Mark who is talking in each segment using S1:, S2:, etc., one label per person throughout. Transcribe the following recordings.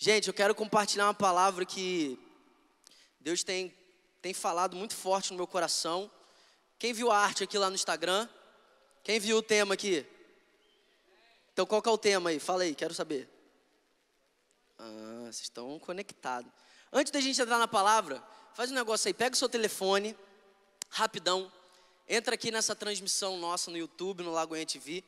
S1: Gente, eu quero compartilhar uma palavra que Deus tem, tem falado muito forte no meu coração. Quem viu a arte aqui lá no Instagram? Quem viu o tema aqui? Então qual que é o tema aí? Fala aí, quero saber. Ah, vocês estão conectados. Antes da gente entrar na palavra, faz um negócio aí, pega o seu telefone, rapidão, entra aqui nessa transmissão nossa no YouTube, no Lagoinha TV.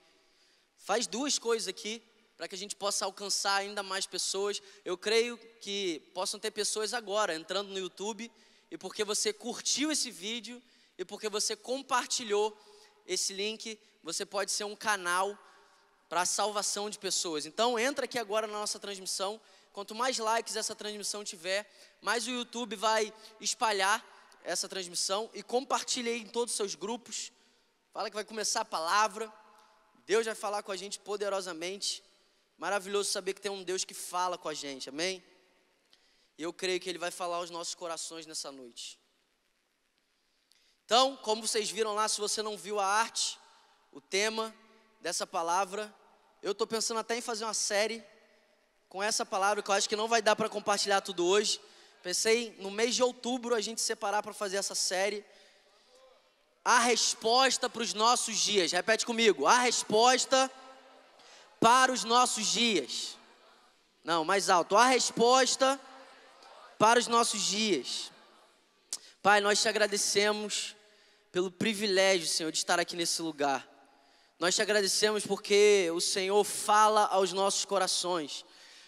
S1: Faz duas coisas aqui para que a gente possa alcançar ainda mais pessoas. Eu creio que possam ter pessoas agora entrando no YouTube e porque você curtiu esse vídeo e porque você compartilhou esse link, você pode ser um canal para a salvação de pessoas. Então entra aqui agora na nossa transmissão. Quanto mais likes essa transmissão tiver, mais o YouTube vai espalhar essa transmissão e compartilhe em todos os seus grupos. Fala que vai começar a palavra. Deus vai falar com a gente poderosamente. Maravilhoso saber que tem um Deus que fala com a gente, amém? E eu creio que Ele vai falar aos nossos corações nessa noite. Então, como vocês viram lá, se você não viu a arte, o tema dessa palavra, eu estou pensando até em fazer uma série com essa palavra, que eu acho que não vai dar para compartilhar tudo hoje. Pensei no mês de outubro a gente separar para fazer essa série. A resposta para os nossos dias. Repete comigo. A resposta para os nossos dias. Não, mais alto. A resposta para os nossos dias. Pai, nós te agradecemos pelo privilégio, Senhor, de estar aqui nesse lugar. Nós te agradecemos porque o Senhor fala aos nossos corações.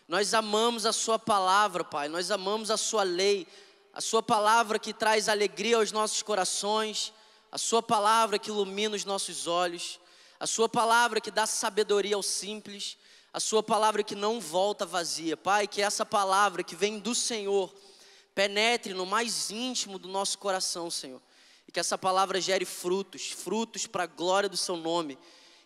S1: Nós amamos a Sua palavra, Pai. Nós amamos a Sua lei. A Sua palavra que traz alegria aos nossos corações. A Sua palavra que ilumina os nossos olhos a Sua palavra que dá sabedoria ao simples, a Sua palavra que não volta vazia. Pai, que essa palavra que vem do Senhor penetre no mais íntimo do nosso coração, Senhor, e que essa palavra gere frutos, frutos para a glória do Seu nome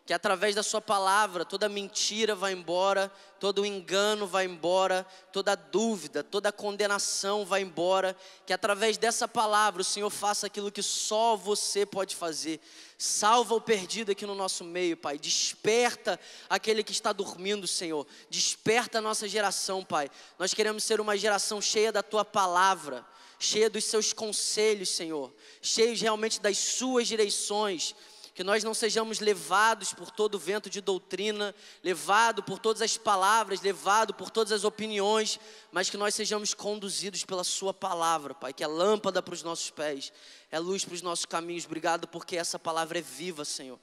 S1: que através da Sua palavra toda mentira vai embora, todo engano vai embora, toda dúvida, toda condenação vai embora, que através dessa palavra o Senhor faça aquilo que só você pode fazer. Salva o perdido aqui no nosso meio, Pai. Desperta aquele que está dormindo, Senhor. Desperta a nossa geração, Pai. Nós queremos ser uma geração cheia da Tua palavra cheia dos seus conselhos, Senhor, cheios realmente das suas direções, que nós não sejamos levados por todo o vento de doutrina, levado por todas as palavras, levado por todas as opiniões, mas que nós sejamos conduzidos pela Sua palavra, Pai, que é lâmpada para os nossos pés, é luz para os nossos caminhos. Obrigado porque essa palavra é viva, Senhor,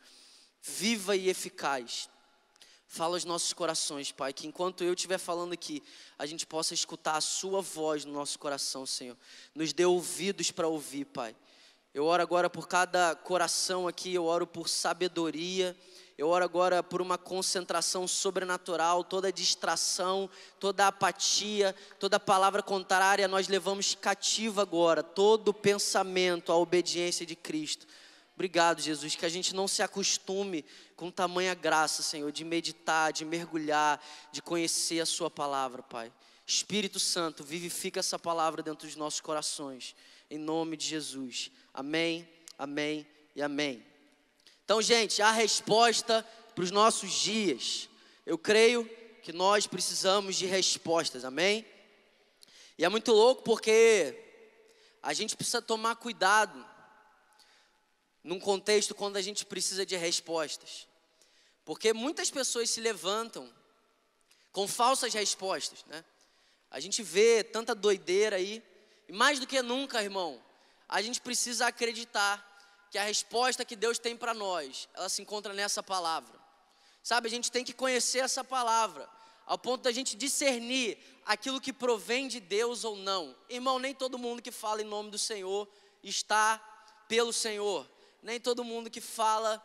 S1: viva e eficaz. Fala aos nossos corações, Pai, que enquanto eu estiver falando aqui, a gente possa escutar a Sua voz no nosso coração, Senhor. Nos dê ouvidos para ouvir, Pai. Eu oro agora por cada coração aqui, eu oro por sabedoria, eu oro agora por uma concentração sobrenatural, toda distração, toda apatia, toda palavra contrária, nós levamos cativa agora, todo pensamento à obediência de Cristo. Obrigado, Jesus, que a gente não se acostume com tamanha graça, Senhor, de meditar, de mergulhar, de conhecer a Sua palavra, Pai. Espírito Santo, vivifica essa palavra dentro dos nossos corações, em nome de Jesus. Amém, amém e amém. Então, gente, a resposta para os nossos dias. Eu creio que nós precisamos de respostas, amém? E é muito louco porque a gente precisa tomar cuidado num contexto quando a gente precisa de respostas. Porque muitas pessoas se levantam com falsas respostas, né? A gente vê tanta doideira aí, e mais do que nunca, irmão, a gente precisa acreditar que a resposta que Deus tem para nós, ela se encontra nessa palavra. Sabe, a gente tem que conhecer essa palavra, ao ponto da gente discernir aquilo que provém de Deus ou não. Irmão, nem todo mundo que fala em nome do Senhor está pelo Senhor. Nem todo mundo que fala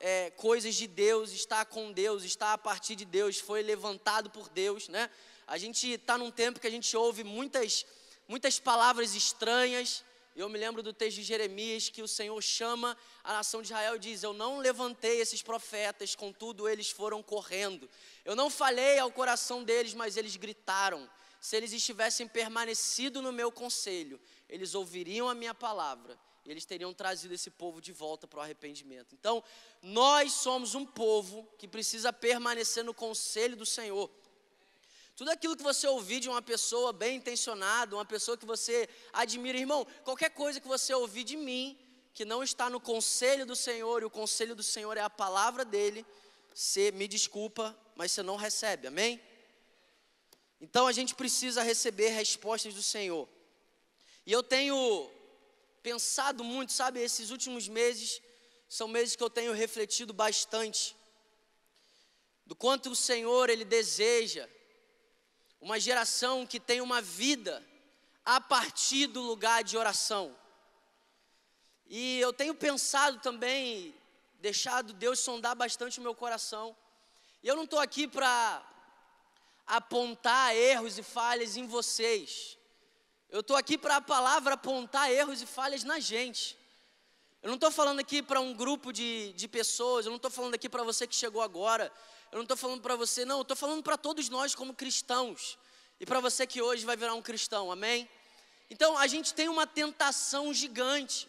S1: é, coisas de Deus está com Deus, está a partir de Deus, foi levantado por Deus, né? A gente está num tempo que a gente ouve muitas, muitas palavras estranhas, eu me lembro do texto de Jeremias que o Senhor chama a nação de Israel e diz: Eu não levantei esses profetas, contudo eles foram correndo. Eu não falei ao coração deles, mas eles gritaram. Se eles estivessem permanecido no meu conselho, eles ouviriam a minha palavra e eles teriam trazido esse povo de volta para o arrependimento. Então, nós somos um povo que precisa permanecer no conselho do Senhor. Tudo aquilo que você ouvir de uma pessoa bem intencionada, uma pessoa que você admira, irmão, qualquer coisa que você ouvir de mim, que não está no conselho do Senhor, e o conselho do Senhor é a palavra dele, você me desculpa, mas você não recebe, amém? Então a gente precisa receber respostas do Senhor. E eu tenho pensado muito, sabe, esses últimos meses são meses que eu tenho refletido bastante do quanto o Senhor ele deseja uma geração que tem uma vida a partir do lugar de oração. E eu tenho pensado também, deixado Deus sondar bastante o meu coração. E eu não estou aqui para apontar erros e falhas em vocês. Eu estou aqui para a palavra apontar erros e falhas na gente. Eu não estou falando aqui para um grupo de, de pessoas, eu não estou falando aqui para você que chegou agora, eu não estou falando para você, não, eu estou falando para todos nós como cristãos. E para você que hoje vai virar um cristão, amém? Então a gente tem uma tentação gigante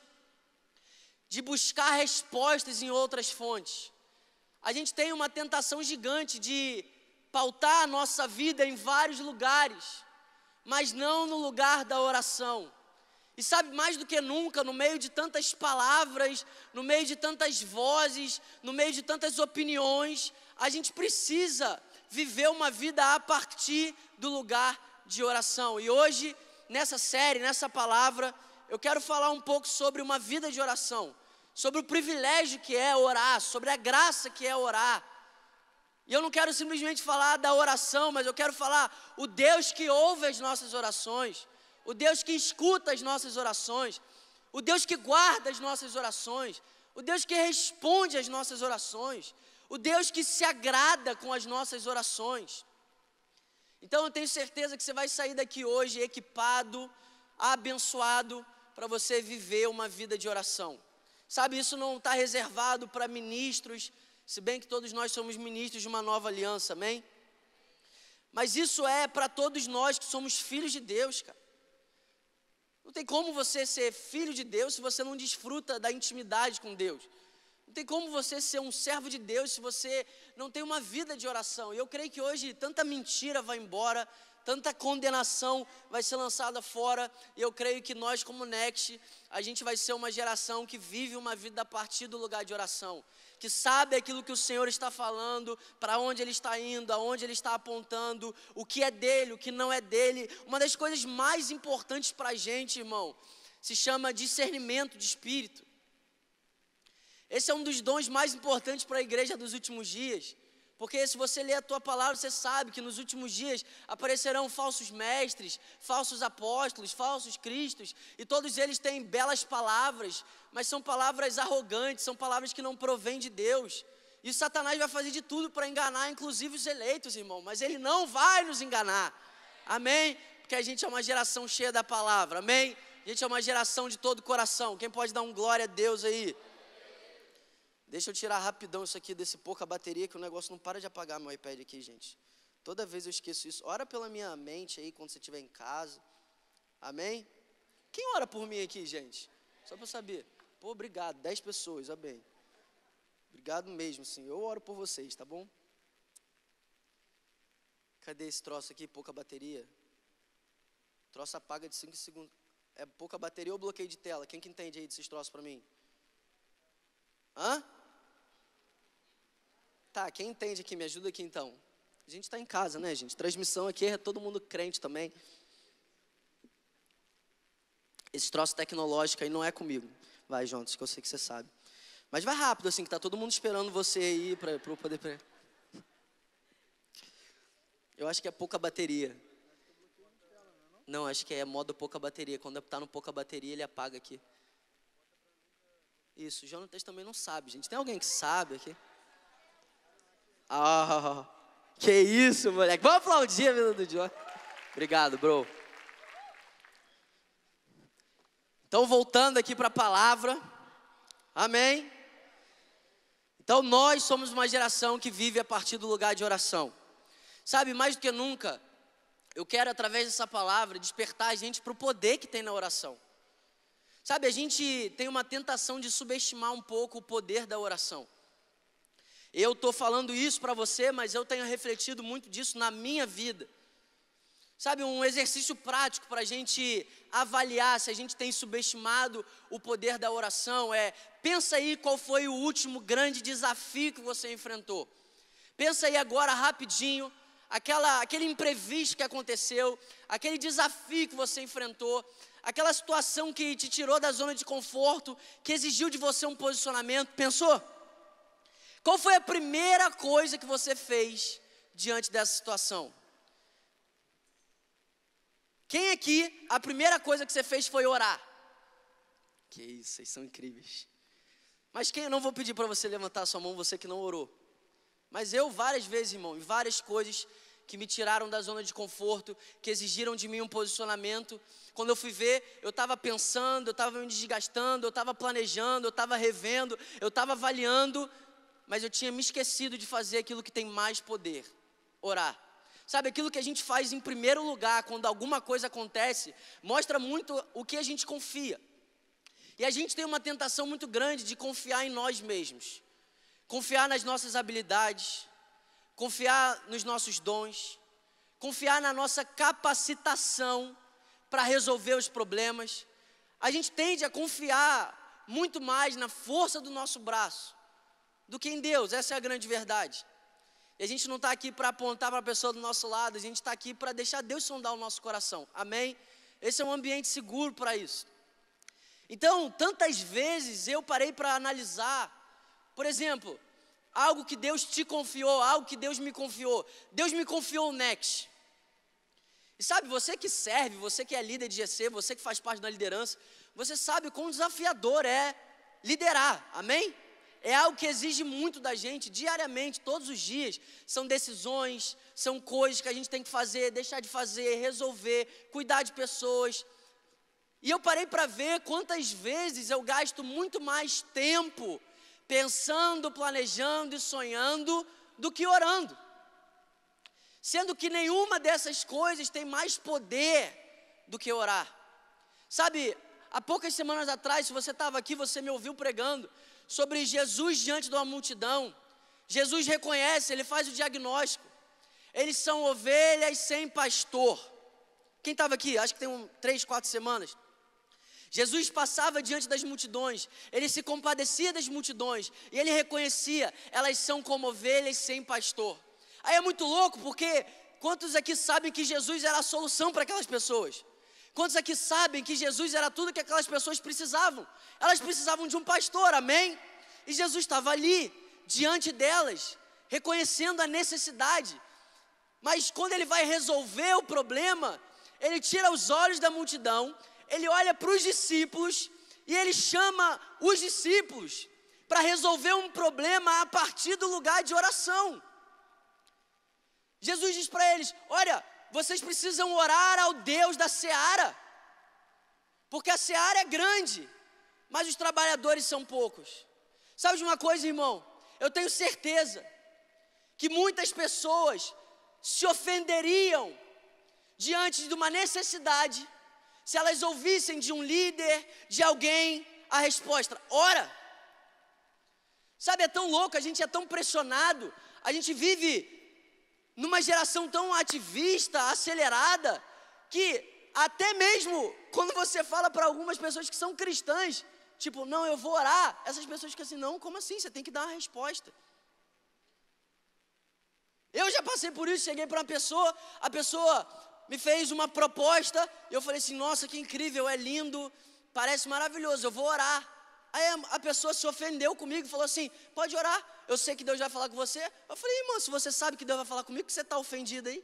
S1: de buscar respostas em outras fontes. A gente tem uma tentação gigante de pautar a nossa vida em vários lugares, mas não no lugar da oração. E sabe, mais do que nunca, no meio de tantas palavras, no meio de tantas vozes, no meio de tantas opiniões, a gente precisa viver uma vida a partir do lugar de oração. E hoje, nessa série, nessa palavra, eu quero falar um pouco sobre uma vida de oração, sobre o privilégio que é orar, sobre a graça que é orar. E eu não quero simplesmente falar da oração, mas eu quero falar o Deus que ouve as nossas orações, o Deus que escuta as nossas orações, o Deus que guarda as nossas orações, o Deus que responde às nossas orações, o Deus que se agrada com as nossas orações. Então eu tenho certeza que você vai sair daqui hoje equipado, abençoado, para você viver uma vida de oração. Sabe, isso não está reservado para ministros, se bem que todos nós somos ministros de uma nova aliança, amém? Mas isso é para todos nós que somos filhos de Deus, cara. Não tem como você ser filho de Deus se você não desfruta da intimidade com Deus. Não tem como você ser um servo de Deus se você não tem uma vida de oração. E eu creio que hoje tanta mentira vai embora, tanta condenação vai ser lançada fora. E eu creio que nós, como Next, a gente vai ser uma geração que vive uma vida a partir do lugar de oração. Que sabe aquilo que o Senhor está falando, para onde Ele está indo, aonde Ele está apontando, o que é dele, o que não é dele. Uma das coisas mais importantes para a gente, irmão, se chama discernimento de espírito. Esse é um dos dons mais importantes para a igreja dos últimos dias. Porque se você ler a tua palavra, você sabe que nos últimos dias aparecerão falsos mestres, falsos apóstolos, falsos cristos, e todos eles têm belas palavras, mas são palavras arrogantes, são palavras que não provêm de Deus. E Satanás vai fazer de tudo para enganar, inclusive os eleitos, irmão, mas ele não vai nos enganar. Amém? Porque a gente é uma geração cheia da palavra. Amém? A gente é uma geração de todo coração. Quem pode dar um glória a Deus aí? Deixa eu tirar rapidão isso aqui desse pouca bateria, que o negócio não para de apagar meu iPad aqui, gente. Toda vez eu esqueço isso. Ora pela minha mente aí quando você estiver em casa. Amém? Quem ora por mim aqui, gente? Só para saber. Pô, obrigado. Dez pessoas, amém. Obrigado mesmo, sim. Eu oro por vocês, tá bom? Cadê esse troço aqui? Pouca bateria. Troço apaga de 5 segundos. É pouca bateria ou bloqueio de tela? Quem que entende aí desses troços para mim? Hã? Tá, quem entende aqui, me ajuda aqui então. A gente está em casa, né, gente? Transmissão aqui é todo mundo crente também. Esse troço tecnológico aí não é comigo. Vai, Jontas, que eu sei que você sabe. Mas vai rápido, assim, que tá todo mundo esperando você aí para eu poder. Eu acho que é pouca bateria. Não, acho que é modo pouca bateria. Quando está no pouca bateria, ele apaga aqui. Isso, Jonatas também não sabe, gente. Tem alguém que sabe aqui? Ah, que isso, moleque. Vamos aplaudir a vida do John. Obrigado, bro. Então, voltando aqui para a palavra. Amém. Então, nós somos uma geração que vive a partir do lugar de oração. Sabe, mais do que nunca, eu quero, através dessa palavra, despertar a gente para o poder que tem na oração. Sabe, a gente tem uma tentação de subestimar um pouco o poder da oração. Eu estou falando isso para você, mas eu tenho refletido muito disso na minha vida. Sabe, um exercício prático para a gente avaliar se a gente tem subestimado o poder da oração é: pensa aí qual foi o último grande desafio que você enfrentou. Pensa aí agora rapidinho, aquela, aquele imprevisto que aconteceu, aquele desafio que você enfrentou, aquela situação que te tirou da zona de conforto, que exigiu de você um posicionamento. Pensou? Qual foi a primeira coisa que você fez diante dessa situação? Quem aqui, a primeira coisa que você fez foi orar? Que isso, vocês são incríveis. Mas quem eu não vou pedir para você levantar a sua mão, você que não orou. Mas eu várias vezes, irmão, em várias coisas que me tiraram da zona de conforto, que exigiram de mim um posicionamento. Quando eu fui ver, eu estava pensando, eu estava me desgastando, eu estava planejando, eu estava revendo, eu estava avaliando, mas eu tinha me esquecido de fazer aquilo que tem mais poder: orar. Sabe, aquilo que a gente faz em primeiro lugar, quando alguma coisa acontece, mostra muito o que a gente confia. E a gente tem uma tentação muito grande de confiar em nós mesmos, confiar nas nossas habilidades, confiar nos nossos dons, confiar na nossa capacitação para resolver os problemas. A gente tende a confiar muito mais na força do nosso braço do que em Deus, essa é a grande verdade. E a gente não está aqui para apontar para a pessoa do nosso lado, a gente está aqui para deixar Deus sondar o nosso coração. Amém? Esse é um ambiente seguro para isso. Então, tantas vezes eu parei para analisar, por exemplo, algo que Deus te confiou, algo que Deus me confiou. Deus me confiou o Next. E sabe, você que serve, você que é líder de GC, você que faz parte da liderança, você sabe quão desafiador é liderar, amém? É algo que exige muito da gente diariamente, todos os dias. São decisões, são coisas que a gente tem que fazer, deixar de fazer, resolver, cuidar de pessoas. E eu parei para ver quantas vezes eu gasto muito mais tempo pensando, planejando e sonhando do que orando. Sendo que nenhuma dessas coisas tem mais poder do que orar. Sabe, há poucas semanas atrás, se você estava aqui, você me ouviu pregando, sobre Jesus diante de uma multidão. Jesus reconhece, ele faz o diagnóstico. Eles são ovelhas sem pastor. Quem estava aqui? Acho que tem um, três, quatro semanas. Jesus passava diante das multidões, ele se compadecia das multidões e ele reconhecia, elas são como ovelhas sem pastor. Aí é muito louco porque quantos aqui sabem que Jesus era a solução para aquelas pessoas? Quantos aqui sabem que Jesus era tudo que aquelas pessoas precisavam? Elas precisavam de um pastor, amém? E Jesus estava ali, diante delas, reconhecendo a necessidade. Mas quando ele vai resolver o problema, ele tira os olhos da multidão, ele olha para os discípulos e ele chama os discípulos para resolver um problema a partir do lugar de oração. Jesus diz para eles: Olha, vocês precisam orar ao Deus da seara, porque a seara é grande, mas os trabalhadores são poucos. Sabe de uma coisa, irmão? Eu tenho certeza que muitas pessoas se ofenderiam diante de uma necessidade se elas ouvissem de um líder, de alguém, a resposta: ora. Sabe, é tão louco, a gente é tão pressionado, a gente vive numa geração tão ativista, acelerada, que até mesmo quando você fala para algumas pessoas que são cristãs, tipo, não, eu vou orar, essas pessoas ficam assim, não, como assim? Você tem que dar uma resposta. Eu já passei por isso, cheguei para uma pessoa, a pessoa me fez uma proposta, e eu falei assim, nossa, que incrível, é lindo, parece maravilhoso, eu vou orar. Aí a pessoa se ofendeu comigo e falou assim: pode orar, eu sei que Deus vai falar com você. Eu falei, irmão, se você sabe que Deus vai falar comigo, que você está ofendido aí?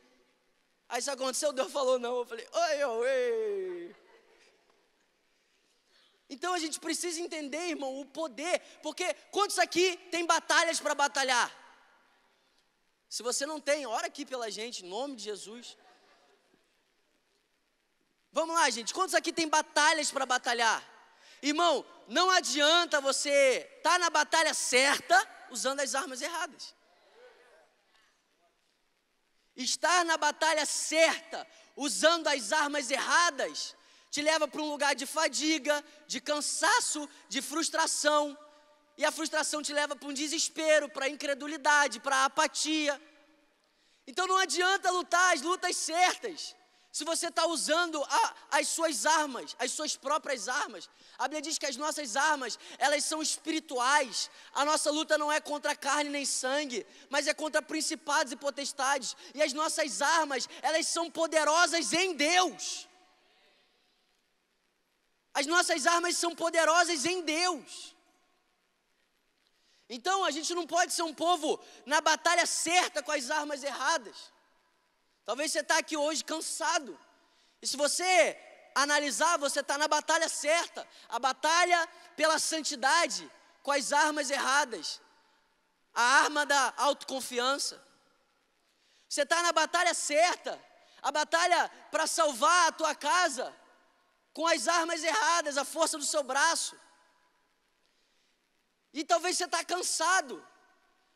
S1: Aí isso aconteceu, Deus falou não. Eu falei, oi, oi. Então a gente precisa entender, irmão, o poder, porque quantos aqui tem batalhas para batalhar? Se você não tem, ora aqui pela gente, em nome de Jesus. Vamos lá, gente. Quantos aqui tem batalhas para batalhar? Irmão, não adianta você estar tá na batalha certa usando as armas erradas. Estar na batalha certa, usando as armas erradas, te leva para um lugar de fadiga, de cansaço, de frustração. E a frustração te leva para um desespero, para incredulidade, para apatia. Então não adianta lutar as lutas certas se você está usando a, as suas armas, as suas próprias armas. A Bíblia diz que as nossas armas, elas são espirituais. A nossa luta não é contra carne nem sangue, mas é contra principados e potestades. E as nossas armas, elas são poderosas em Deus. As nossas armas são poderosas em Deus. Então a gente não pode ser um povo na batalha certa com as armas erradas. Talvez você está aqui hoje cansado. E se você analisar, você está na batalha certa a batalha pela santidade, com as armas erradas, a arma da autoconfiança. Você está na batalha certa, a batalha para salvar a tua casa, com as armas erradas, a força do seu braço. E talvez você está cansado,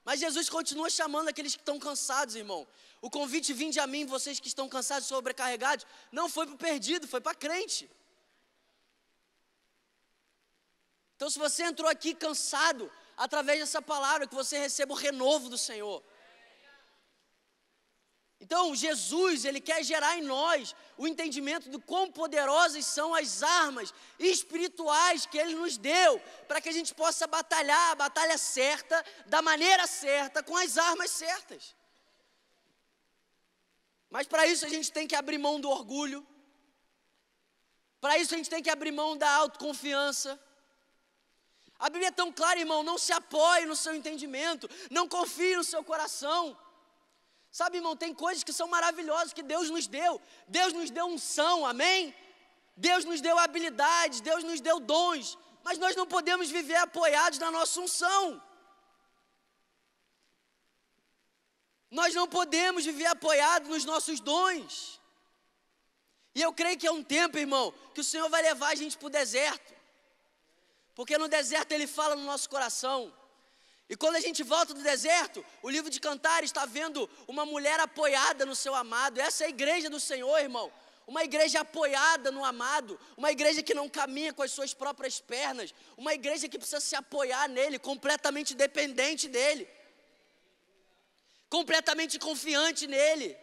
S1: mas Jesus continua chamando aqueles que estão cansados, irmão. O convite vinde a mim, vocês que estão cansados e sobrecarregados, não foi para o perdido, foi para crente. Então, se você entrou aqui cansado, através dessa palavra, que você receba o renovo do Senhor. Então, Jesus, ele quer gerar em nós o entendimento do quão poderosas são as armas espirituais que ele nos deu, para que a gente possa batalhar a batalha certa, da maneira certa, com as armas certas. Mas para isso a gente tem que abrir mão do orgulho, para isso a gente tem que abrir mão da autoconfiança. A Bíblia é tão clara, irmão, não se apoie no seu entendimento, não confie no seu coração. Sabe, irmão, tem coisas que são maravilhosas que Deus nos deu. Deus nos deu unção, amém? Deus nos deu habilidades, Deus nos deu dons, mas nós não podemos viver apoiados na nossa unção. Nós não podemos viver apoiados nos nossos dons. E eu creio que é um tempo, irmão, que o Senhor vai levar a gente para o deserto. Porque no deserto Ele fala no nosso coração. E quando a gente volta do deserto, o livro de Cantares está vendo uma mulher apoiada no seu amado. Essa é a igreja do Senhor, irmão. Uma igreja apoiada no amado, uma igreja que não caminha com as suas próprias pernas, uma igreja que precisa se apoiar nele, completamente dependente dele, completamente confiante nele.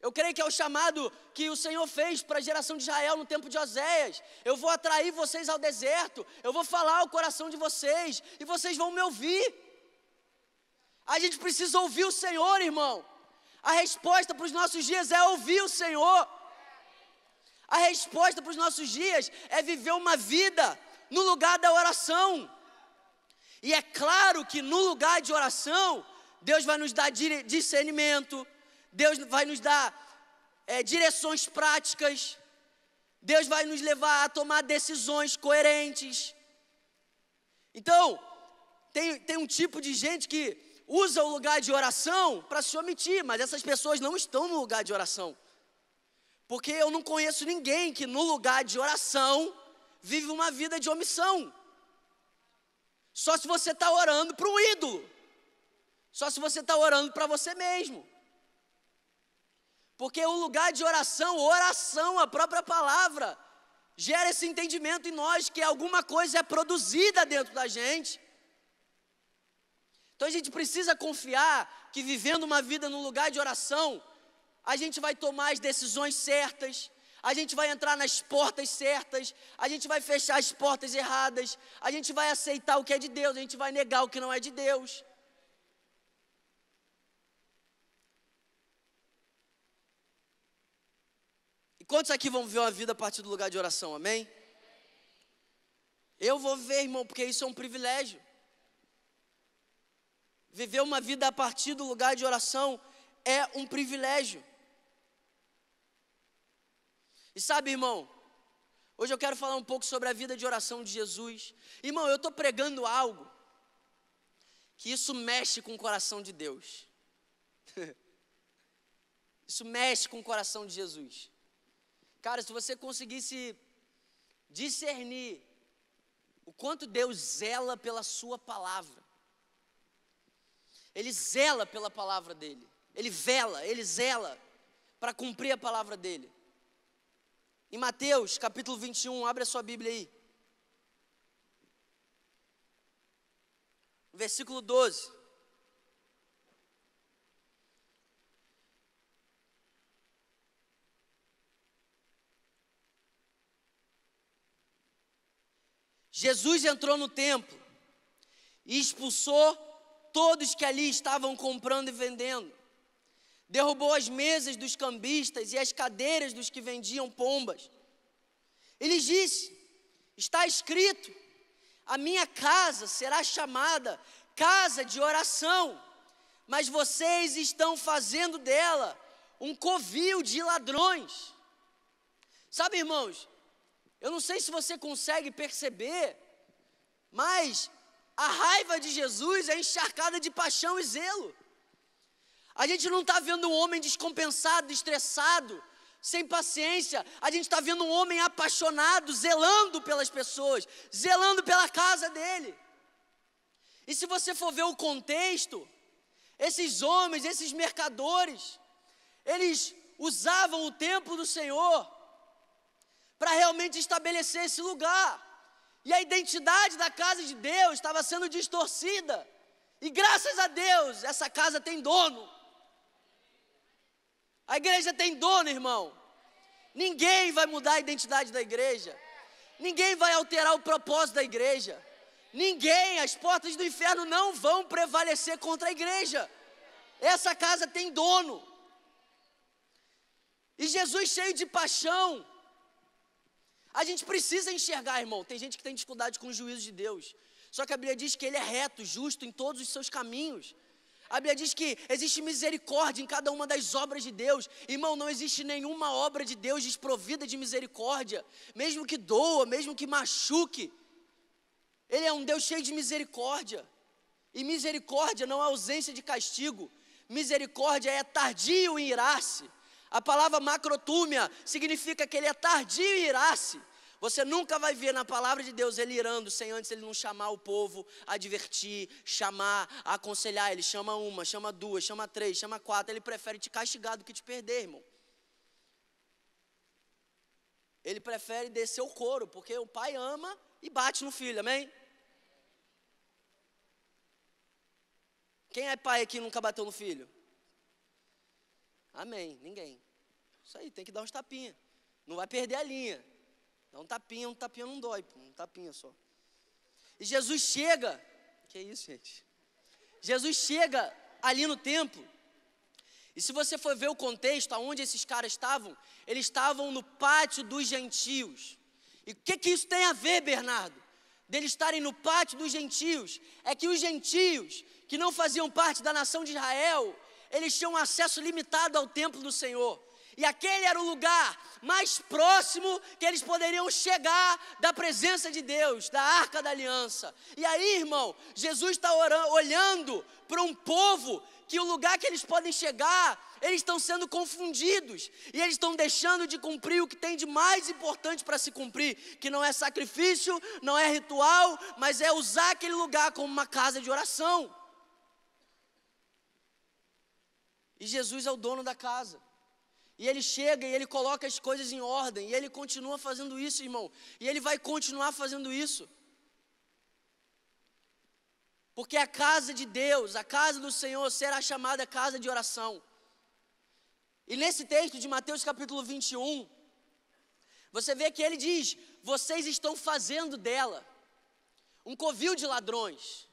S1: Eu creio que é o chamado que o Senhor fez para a geração de Israel no tempo de Oséias. Eu vou atrair vocês ao deserto, eu vou falar ao coração de vocês e vocês vão me ouvir. A gente precisa ouvir o Senhor, irmão. A resposta para os nossos dias é ouvir o Senhor. A resposta para os nossos dias é viver uma vida no lugar da oração. E é claro que no lugar de oração, Deus vai nos dar discernimento, Deus vai nos dar é, direções práticas, Deus vai nos levar a tomar decisões coerentes. Então, tem, tem um tipo de gente que usa o lugar de oração para se omitir, mas essas pessoas não estão no lugar de oração. Porque eu não conheço ninguém que no lugar de oração vive uma vida de omissão. Só se você está orando para um ídolo. Só se você está orando para você mesmo. Porque o lugar de oração, oração, a própria palavra, gera esse entendimento em nós que alguma coisa é produzida dentro da gente. Então a gente precisa confiar que vivendo uma vida no lugar de oração, a gente vai tomar as decisões certas, a gente vai entrar nas portas certas, a gente vai fechar as portas erradas, a gente vai aceitar o que é de Deus, a gente vai negar o que não é de Deus. Quantos aqui vão viver uma vida a partir do lugar de oração, amém? Eu vou ver, irmão, porque isso é um privilégio. Viver uma vida a partir do lugar de oração é um privilégio. E sabe, irmão, hoje eu quero falar um pouco sobre a vida de oração de Jesus. Irmão, eu estou pregando algo que isso mexe com o coração de Deus. isso mexe com o coração de Jesus. Cara, se você conseguisse discernir o quanto Deus zela pela Sua palavra, Ele zela pela palavra dEle, Ele vela, Ele zela para cumprir a palavra dEle. Em Mateus capítulo 21, abre a sua Bíblia aí. Versículo 12. Jesus entrou no templo e expulsou todos que ali estavam comprando e vendendo. Derrubou as mesas dos cambistas e as cadeiras dos que vendiam pombas. Ele disse: Está escrito, a minha casa será chamada casa de oração, mas vocês estão fazendo dela um covil de ladrões. Sabe, irmãos, eu não sei se você consegue perceber, mas a raiva de Jesus é encharcada de paixão e zelo. A gente não está vendo um homem descompensado, estressado, sem paciência. A gente está vendo um homem apaixonado, zelando pelas pessoas, zelando pela casa dele. E se você for ver o contexto, esses homens, esses mercadores, eles usavam o templo do Senhor para realmente estabelecer esse lugar. E a identidade da casa de Deus estava sendo distorcida. E graças a Deus, essa casa tem dono. A igreja tem dono, irmão. Ninguém vai mudar a identidade da igreja. Ninguém vai alterar o propósito da igreja. Ninguém, as portas do inferno não vão prevalecer contra a igreja. Essa casa tem dono. E Jesus cheio de paixão. A gente precisa enxergar, irmão. Tem gente que tem dificuldade com o juízo de Deus. Só que a Bíblia diz que ele é reto, justo em todos os seus caminhos. A Bíblia diz que existe misericórdia em cada uma das obras de Deus. Irmão, não existe nenhuma obra de Deus desprovida de misericórdia, mesmo que doa, mesmo que machuque. Ele é um Deus cheio de misericórdia. E misericórdia não é ausência de castigo. Misericórdia é tardio em irar-se. A palavra macrotúmia significa que ele é tardio em irar-se. Você nunca vai ver na palavra de Deus ele irando sem antes ele não chamar o povo, advertir, chamar, aconselhar. Ele chama uma, chama duas, chama três, chama quatro. Ele prefere te castigar do que te perder, irmão. Ele prefere descer o couro, porque o pai ama e bate no filho, amém? Quem é pai aqui nunca bateu no filho? Amém, ninguém. Isso aí, tem que dar uns tapinha. Não vai perder a linha. Dá um tapinha, um tapinha não dói, um tapinha só. E Jesus chega, que é isso, gente? Jesus chega ali no templo. E se você for ver o contexto, aonde esses caras estavam, eles estavam no pátio dos gentios. E o que, que isso tem a ver, Bernardo? Deles estarem no pátio dos gentios. É que os gentios, que não faziam parte da nação de Israel, eles tinham acesso limitado ao templo do Senhor. E aquele era o lugar mais próximo que eles poderiam chegar da presença de Deus, da arca da aliança. E aí, irmão, Jesus está olhando para um povo que o lugar que eles podem chegar, eles estão sendo confundidos. E eles estão deixando de cumprir o que tem de mais importante para se cumprir, que não é sacrifício, não é ritual, mas é usar aquele lugar como uma casa de oração. E Jesus é o dono da casa. E ele chega e ele coloca as coisas em ordem. E ele continua fazendo isso, irmão. E ele vai continuar fazendo isso. Porque a casa de Deus, a casa do Senhor, será chamada casa de oração. E nesse texto de Mateus capítulo 21, você vê que ele diz: Vocês estão fazendo dela um covil de ladrões.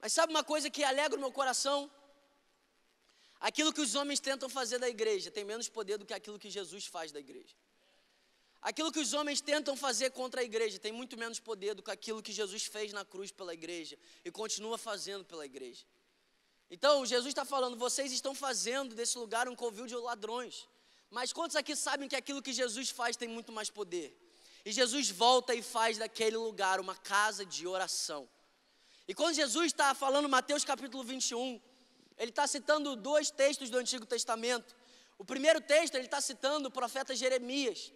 S1: Mas sabe uma coisa que alegra o meu coração? Aquilo que os homens tentam fazer da igreja tem menos poder do que aquilo que Jesus faz da igreja. Aquilo que os homens tentam fazer contra a igreja tem muito menos poder do que aquilo que Jesus fez na cruz pela igreja e continua fazendo pela igreja. Então, Jesus está falando: vocês estão fazendo desse lugar um covil de ladrões. Mas quantos aqui sabem que aquilo que Jesus faz tem muito mais poder? E Jesus volta e faz daquele lugar uma casa de oração. E quando Jesus está falando, Mateus capítulo 21, ele está citando dois textos do Antigo Testamento. O primeiro texto, ele está citando o profeta Jeremias.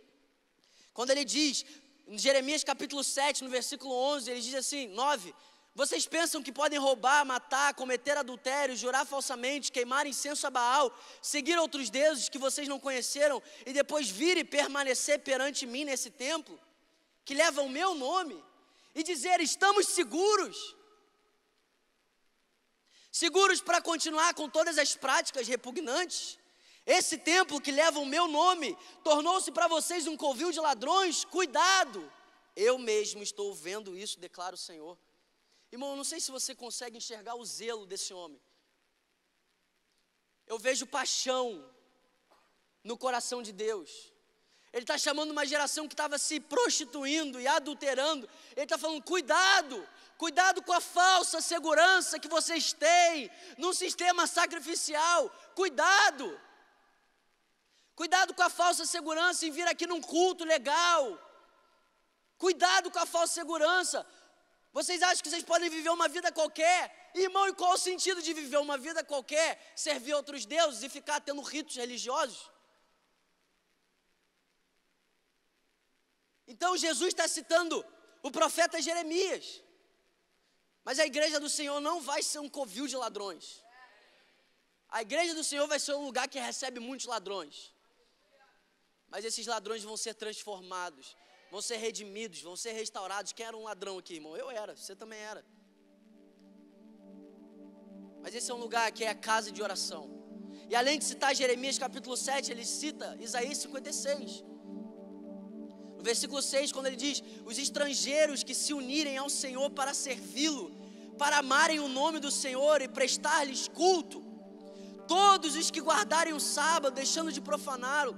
S1: Quando ele diz, em Jeremias capítulo 7, no versículo 11, ele diz assim: 9: Vocês pensam que podem roubar, matar, cometer adultério, jurar falsamente, queimar incenso a Baal, seguir outros deuses que vocês não conheceram e depois vir e permanecer perante mim nesse templo, que leva o meu nome, e dizer: Estamos seguros seguros para continuar com todas as práticas repugnantes? Esse templo que leva o meu nome tornou-se para vocês um covil de ladrões? Cuidado! Eu mesmo estou vendo isso, declara o Senhor. Irmão, eu não sei se você consegue enxergar o zelo desse homem. Eu vejo paixão no coração de Deus. Ele está chamando uma geração que estava se prostituindo e adulterando. Ele está falando: cuidado, cuidado com a falsa segurança que vocês têm num sistema sacrificial. Cuidado. Cuidado com a falsa segurança em vir aqui num culto legal. Cuidado com a falsa segurança. Vocês acham que vocês podem viver uma vida qualquer? Irmão, e qual o sentido de viver uma vida qualquer, servir outros deuses e ficar tendo ritos religiosos? Então Jesus está citando o profeta Jeremias. Mas a igreja do Senhor não vai ser um covil de ladrões. A igreja do Senhor vai ser um lugar que recebe muitos ladrões. Mas esses ladrões vão ser transformados, vão ser redimidos, vão ser restaurados. Quem era um ladrão aqui, irmão? Eu era, você também era. Mas esse é um lugar que é a casa de oração. E além de citar Jeremias capítulo 7, ele cita Isaías 56. No versículo 6, quando ele diz: Os estrangeiros que se unirem ao Senhor para servi-lo, para amarem o nome do Senhor e prestar-lhes culto, todos os que guardarem o sábado, deixando de profaná-lo,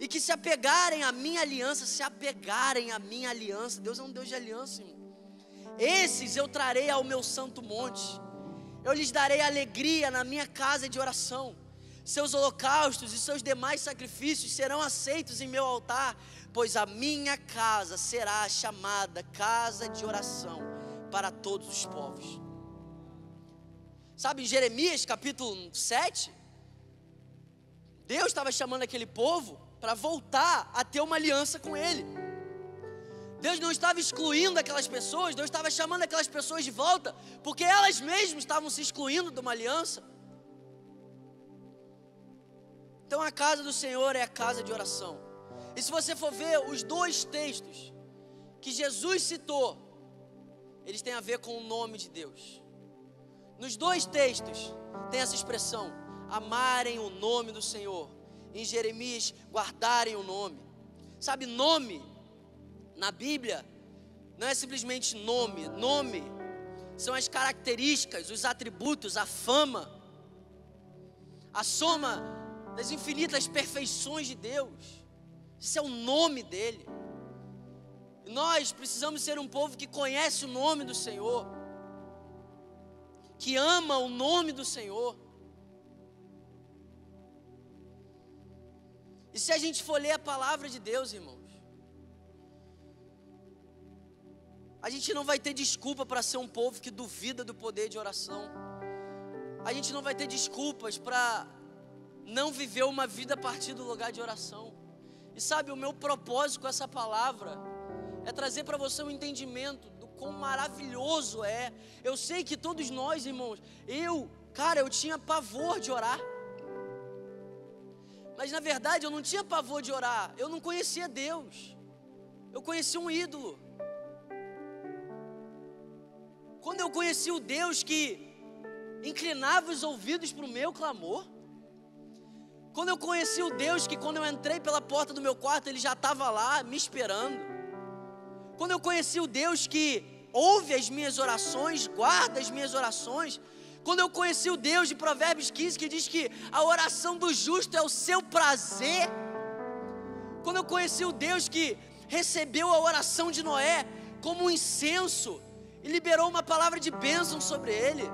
S1: e que se apegarem à minha aliança, se apegarem à minha aliança, Deus é um Deus de aliança, irmão. Esses eu trarei ao meu santo monte eu lhes darei alegria na minha casa de oração. Seus holocaustos e seus demais sacrifícios serão aceitos em meu altar, pois a minha casa será chamada casa de oração para todos os povos. Sabe, em Jeremias capítulo 7, Deus estava chamando aquele povo para voltar a ter uma aliança com Ele. Deus não estava excluindo aquelas pessoas, Deus estava chamando aquelas pessoas de volta, porque elas mesmas estavam se excluindo de uma aliança. Então a casa do Senhor é a casa de oração. E se você for ver os dois textos que Jesus citou, eles têm a ver com o nome de Deus. Nos dois textos tem essa expressão: amarem o nome do Senhor. Em Jeremias, guardarem o nome. Sabe, nome na Bíblia não é simplesmente nome, nome são as características, os atributos, a fama, a soma das infinitas perfeições de Deus. Isso é o nome dele. E nós precisamos ser um povo que conhece o nome do Senhor, que ama o nome do Senhor. E se a gente for ler a palavra de Deus, irmão, A gente não vai ter desculpa para ser um povo que duvida do poder de oração. A gente não vai ter desculpas para não viver uma vida a partir do lugar de oração. E sabe, o meu propósito com essa palavra é trazer para você um entendimento do quão maravilhoso é. Eu sei que todos nós, irmãos, eu, cara, eu tinha pavor de orar. Mas na verdade eu não tinha pavor de orar, eu não conhecia Deus. Eu conhecia um ídolo. Quando eu conheci o Deus que inclinava os ouvidos para o meu clamor, quando eu conheci o Deus que quando eu entrei pela porta do meu quarto, ele já estava lá me esperando. Quando eu conheci o Deus que ouve as minhas orações, guarda as minhas orações. Quando eu conheci o Deus de Provérbios 15 que diz que a oração do justo é o seu prazer. Quando eu conheci o Deus que recebeu a oração de Noé como um incenso e liberou uma palavra de bênção sobre ele.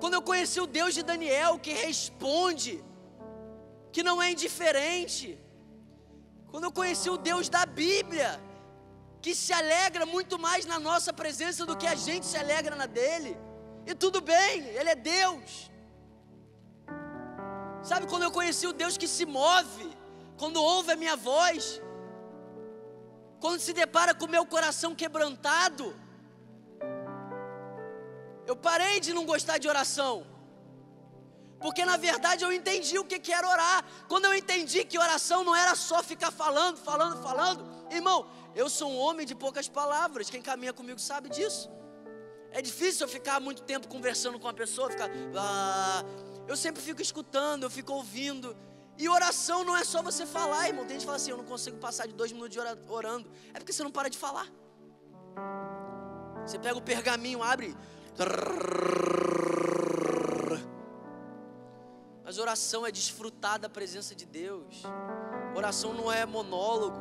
S1: Quando eu conheci o Deus de Daniel, que responde, que não é indiferente. Quando eu conheci o Deus da Bíblia, que se alegra muito mais na nossa presença do que a gente se alegra na dele. E tudo bem, ele é Deus. Sabe quando eu conheci o Deus que se move, quando ouve a minha voz, quando se depara com o meu coração quebrantado, eu parei de não gostar de oração. Porque na verdade eu entendi o que, era orar. Quando eu entendi que oração não era só ficar falando, falando, falando. Irmão, eu sou um homem de poucas palavras. Quem caminha comigo sabe disso. É difícil eu ficar muito tempo conversando com uma pessoa, ficar. Ah, eu sempre fico escutando, eu fico ouvindo. E oração não é só você falar, irmão. Tem gente que fala assim: eu não consigo passar de dois minutos orando. É porque você não para de falar. Você pega o pergaminho, abre. Mas oração é desfrutar da presença de Deus. Oração não é monólogo.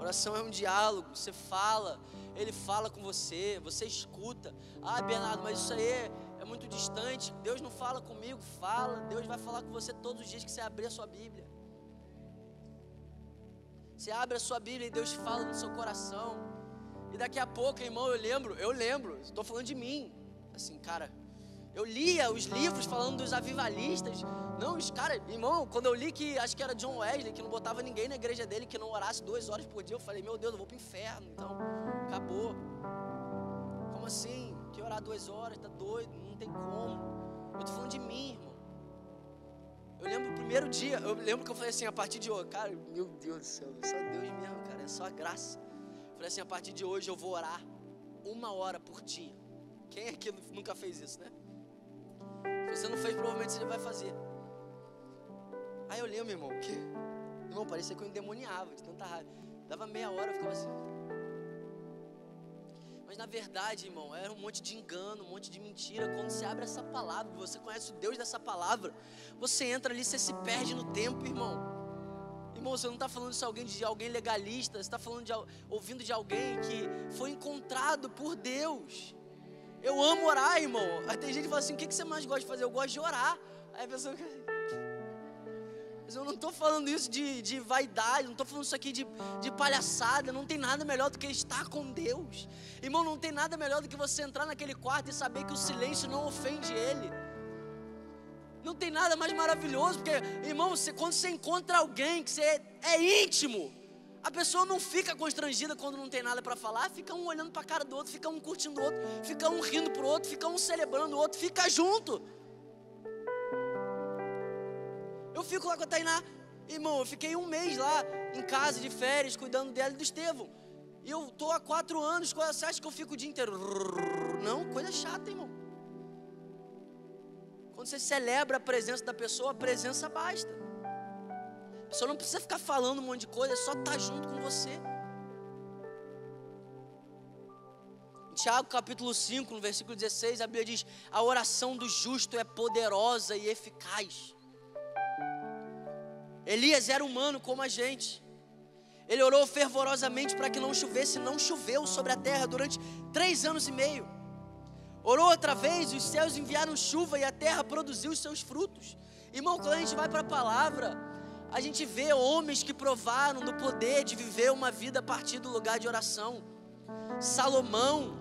S1: Oração é um diálogo. Você fala, ele fala com você, você escuta. Ah, Bernardo, mas isso aí é, muito distante. Deus não fala comigo, fala. Deus vai falar com você todos os dias que você abrir a sua Bíblia. Você abre a sua Bíblia e Deus fala no seu coração. E daqui a pouco, irmão, eu lembro, eu lembro, estou falando de mim. Assim, cara, eu lia os livros falando dos avivalistas. Não, os caras, irmão, quando eu li que acho que era John Wesley, que não botava ninguém na igreja dele que não orasse duas horas por dia, eu falei, meu Deus, eu vou pro inferno. Então, acabou. Como assim? Que orar duas horas, tá doido? Não tem como. Eu tô falando de mim, irmão. Eu lembro o primeiro dia, eu lembro que eu falei assim, a partir de hoje, cara, meu Deus do céu, é só Deus mesmo, cara, é só a graça. Eu falei assim, a partir de hoje eu vou orar uma hora por dia. Quem aqui nunca fez isso, né? Se você não fez, provavelmente você vai fazer. Aí eu lembro, irmão, que, irmão, parecia que eu endemoniava de tanta raiva. Dava meia hora, eu ficava assim. Mas na verdade, irmão, era um monte de engano, um monte de mentira. Quando você abre essa palavra, você conhece o Deus dessa palavra, você entra ali, você se perde no tempo, irmão. Irmão, você não está falando de alguém, de alguém legalista, você está falando de, ouvindo de alguém que foi encontrado por Deus. Eu amo orar, irmão. Aí tem gente que fala assim: o que você mais gosta de fazer? Eu gosto de orar. Aí a pessoa. Mas eu não estou falando isso de, de vaidade, não estou falando isso aqui de, de palhaçada. Não tem nada melhor do que estar com Deus. Irmão, não tem nada melhor do que você entrar naquele quarto e saber que o silêncio não ofende Ele. Não tem nada mais maravilhoso, porque, irmão, você, quando você encontra alguém que você é, é íntimo, a pessoa não fica constrangida quando não tem nada para falar, fica um olhando para a cara do outro, fica um curtindo o outro, fica um rindo pro outro, fica um celebrando o outro, fica junto. Eu fico lá com a Tainá, irmão, eu fiquei um mês lá em casa de férias, cuidando dela e do Estevão. E eu tô há quatro anos, você acha que eu fico o dia inteiro? Não, coisa chata, irmão. Quando você celebra a presença da pessoa, a presença basta. A pessoa não precisa ficar falando um monte de coisa, é só estar tá junto com você. Tiago capítulo 5, no versículo 16, a Bíblia diz: A oração do justo é poderosa e eficaz. Elias era humano como a gente. Ele orou fervorosamente para que não chovesse, não choveu sobre a terra durante três anos e meio. Orou outra vez, os céus enviaram chuva e a terra produziu os seus frutos. Irmão, quando a gente vai para a palavra, a gente vê homens que provaram do poder de viver uma vida a partir do lugar de oração. Salomão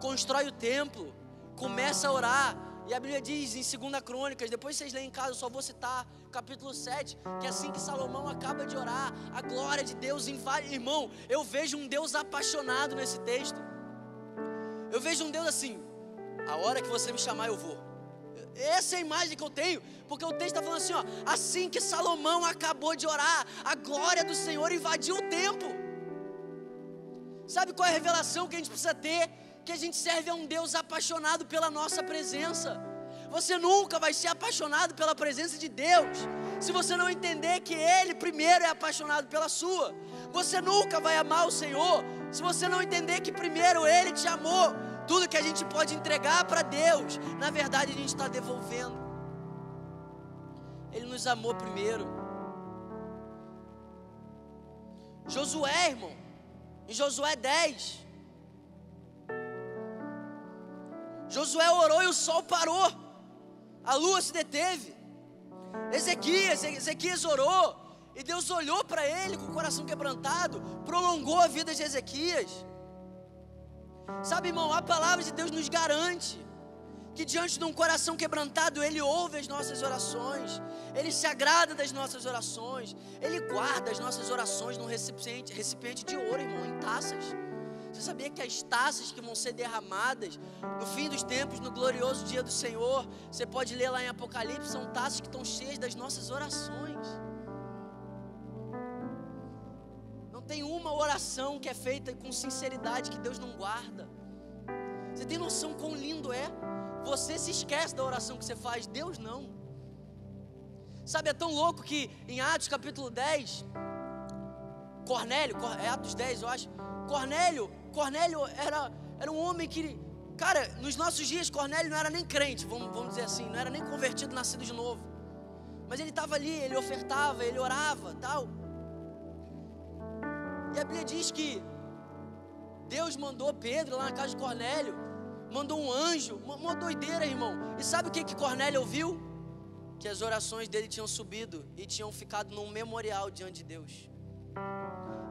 S1: constrói o templo, começa a orar, e a Bíblia diz em 2 Crônicas, depois vocês leem em casa, eu só vou citar, capítulo 7, que é assim que Salomão acaba de orar, a glória de Deus invade. Irmão, eu vejo um Deus apaixonado nesse texto. Eu vejo um Deus assim, a hora que você me chamar, eu vou. Essa é a imagem que eu tenho, porque o texto está falando assim: ó, assim que Salomão acabou de orar, a glória do Senhor invadiu o templo. Sabe qual é a revelação que a gente precisa ter? que a gente serve a um Deus apaixonado pela nossa presença. Você nunca vai ser apaixonado pela presença de Deus se você não entender que Ele primeiro é apaixonado pela sua. Você nunca vai amar o Senhor se você não entender que primeiro Ele te amou. Tudo que a gente pode entregar para Deus, na verdade a gente está devolvendo. Ele nos amou primeiro. Josué, irmão, em Josué 10, Josué orou e o sol parou, a lua se deteve. Ezequias, Ezequias orou e Deus olhou para ele com o coração quebrantado, prolongou a vida de Ezequias. Sabe, irmão, a palavra de Deus nos garante que diante de um coração quebrantado, Ele ouve as nossas orações, Ele se agrada das nossas orações, Ele guarda as nossas orações num recipiente, recipiente de ouro, irmão, em taças. Você sabia que as taças que vão ser derramadas no fim dos tempos, no glorioso dia do Senhor, você pode ler lá em Apocalipse, são taças que estão cheias das nossas orações. Tem uma oração que é feita com sinceridade que Deus não guarda. Você tem noção quão lindo é? Você se esquece da oração que você faz, Deus não. Sabe, é tão louco que em Atos capítulo 10, Cornélio, é Atos 10, eu acho. Cornélio Cornélio era, era um homem que, cara, nos nossos dias, Cornélio não era nem crente, vamos, vamos dizer assim, não era nem convertido, nascido de novo. Mas ele estava ali, ele ofertava, ele orava, tal. E a Bíblia diz que Deus mandou Pedro lá na casa de Cornélio, mandou um anjo, uma, doideira, irmão. E sabe o que que Cornélio ouviu? Que as orações dele tinham subido e tinham ficado num memorial diante de Deus.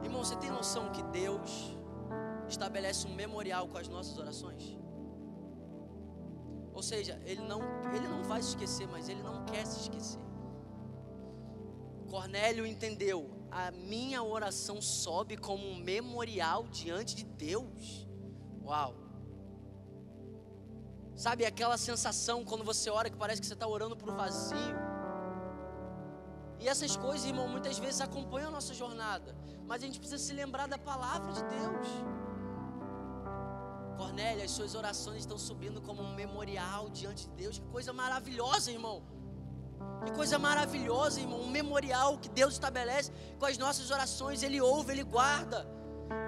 S1: Irmão, você tem noção que Deus estabelece um memorial com as nossas orações? Ou seja, ele não, ele não vai se esquecer, mas ele não quer se esquecer. Cornélio entendeu: a minha oração sobe como um memorial diante de Deus. Uau! Sabe aquela sensação quando você ora que parece que você está orando para o vazio? E essas coisas, irmão, muitas vezes acompanham a nossa jornada, mas a gente precisa se lembrar da palavra de Deus. Cornélio, as suas orações estão subindo como um memorial diante de Deus. Que coisa maravilhosa, irmão. Que coisa maravilhosa, irmão. Um memorial que Deus estabelece com as nossas orações. Ele ouve, ele guarda.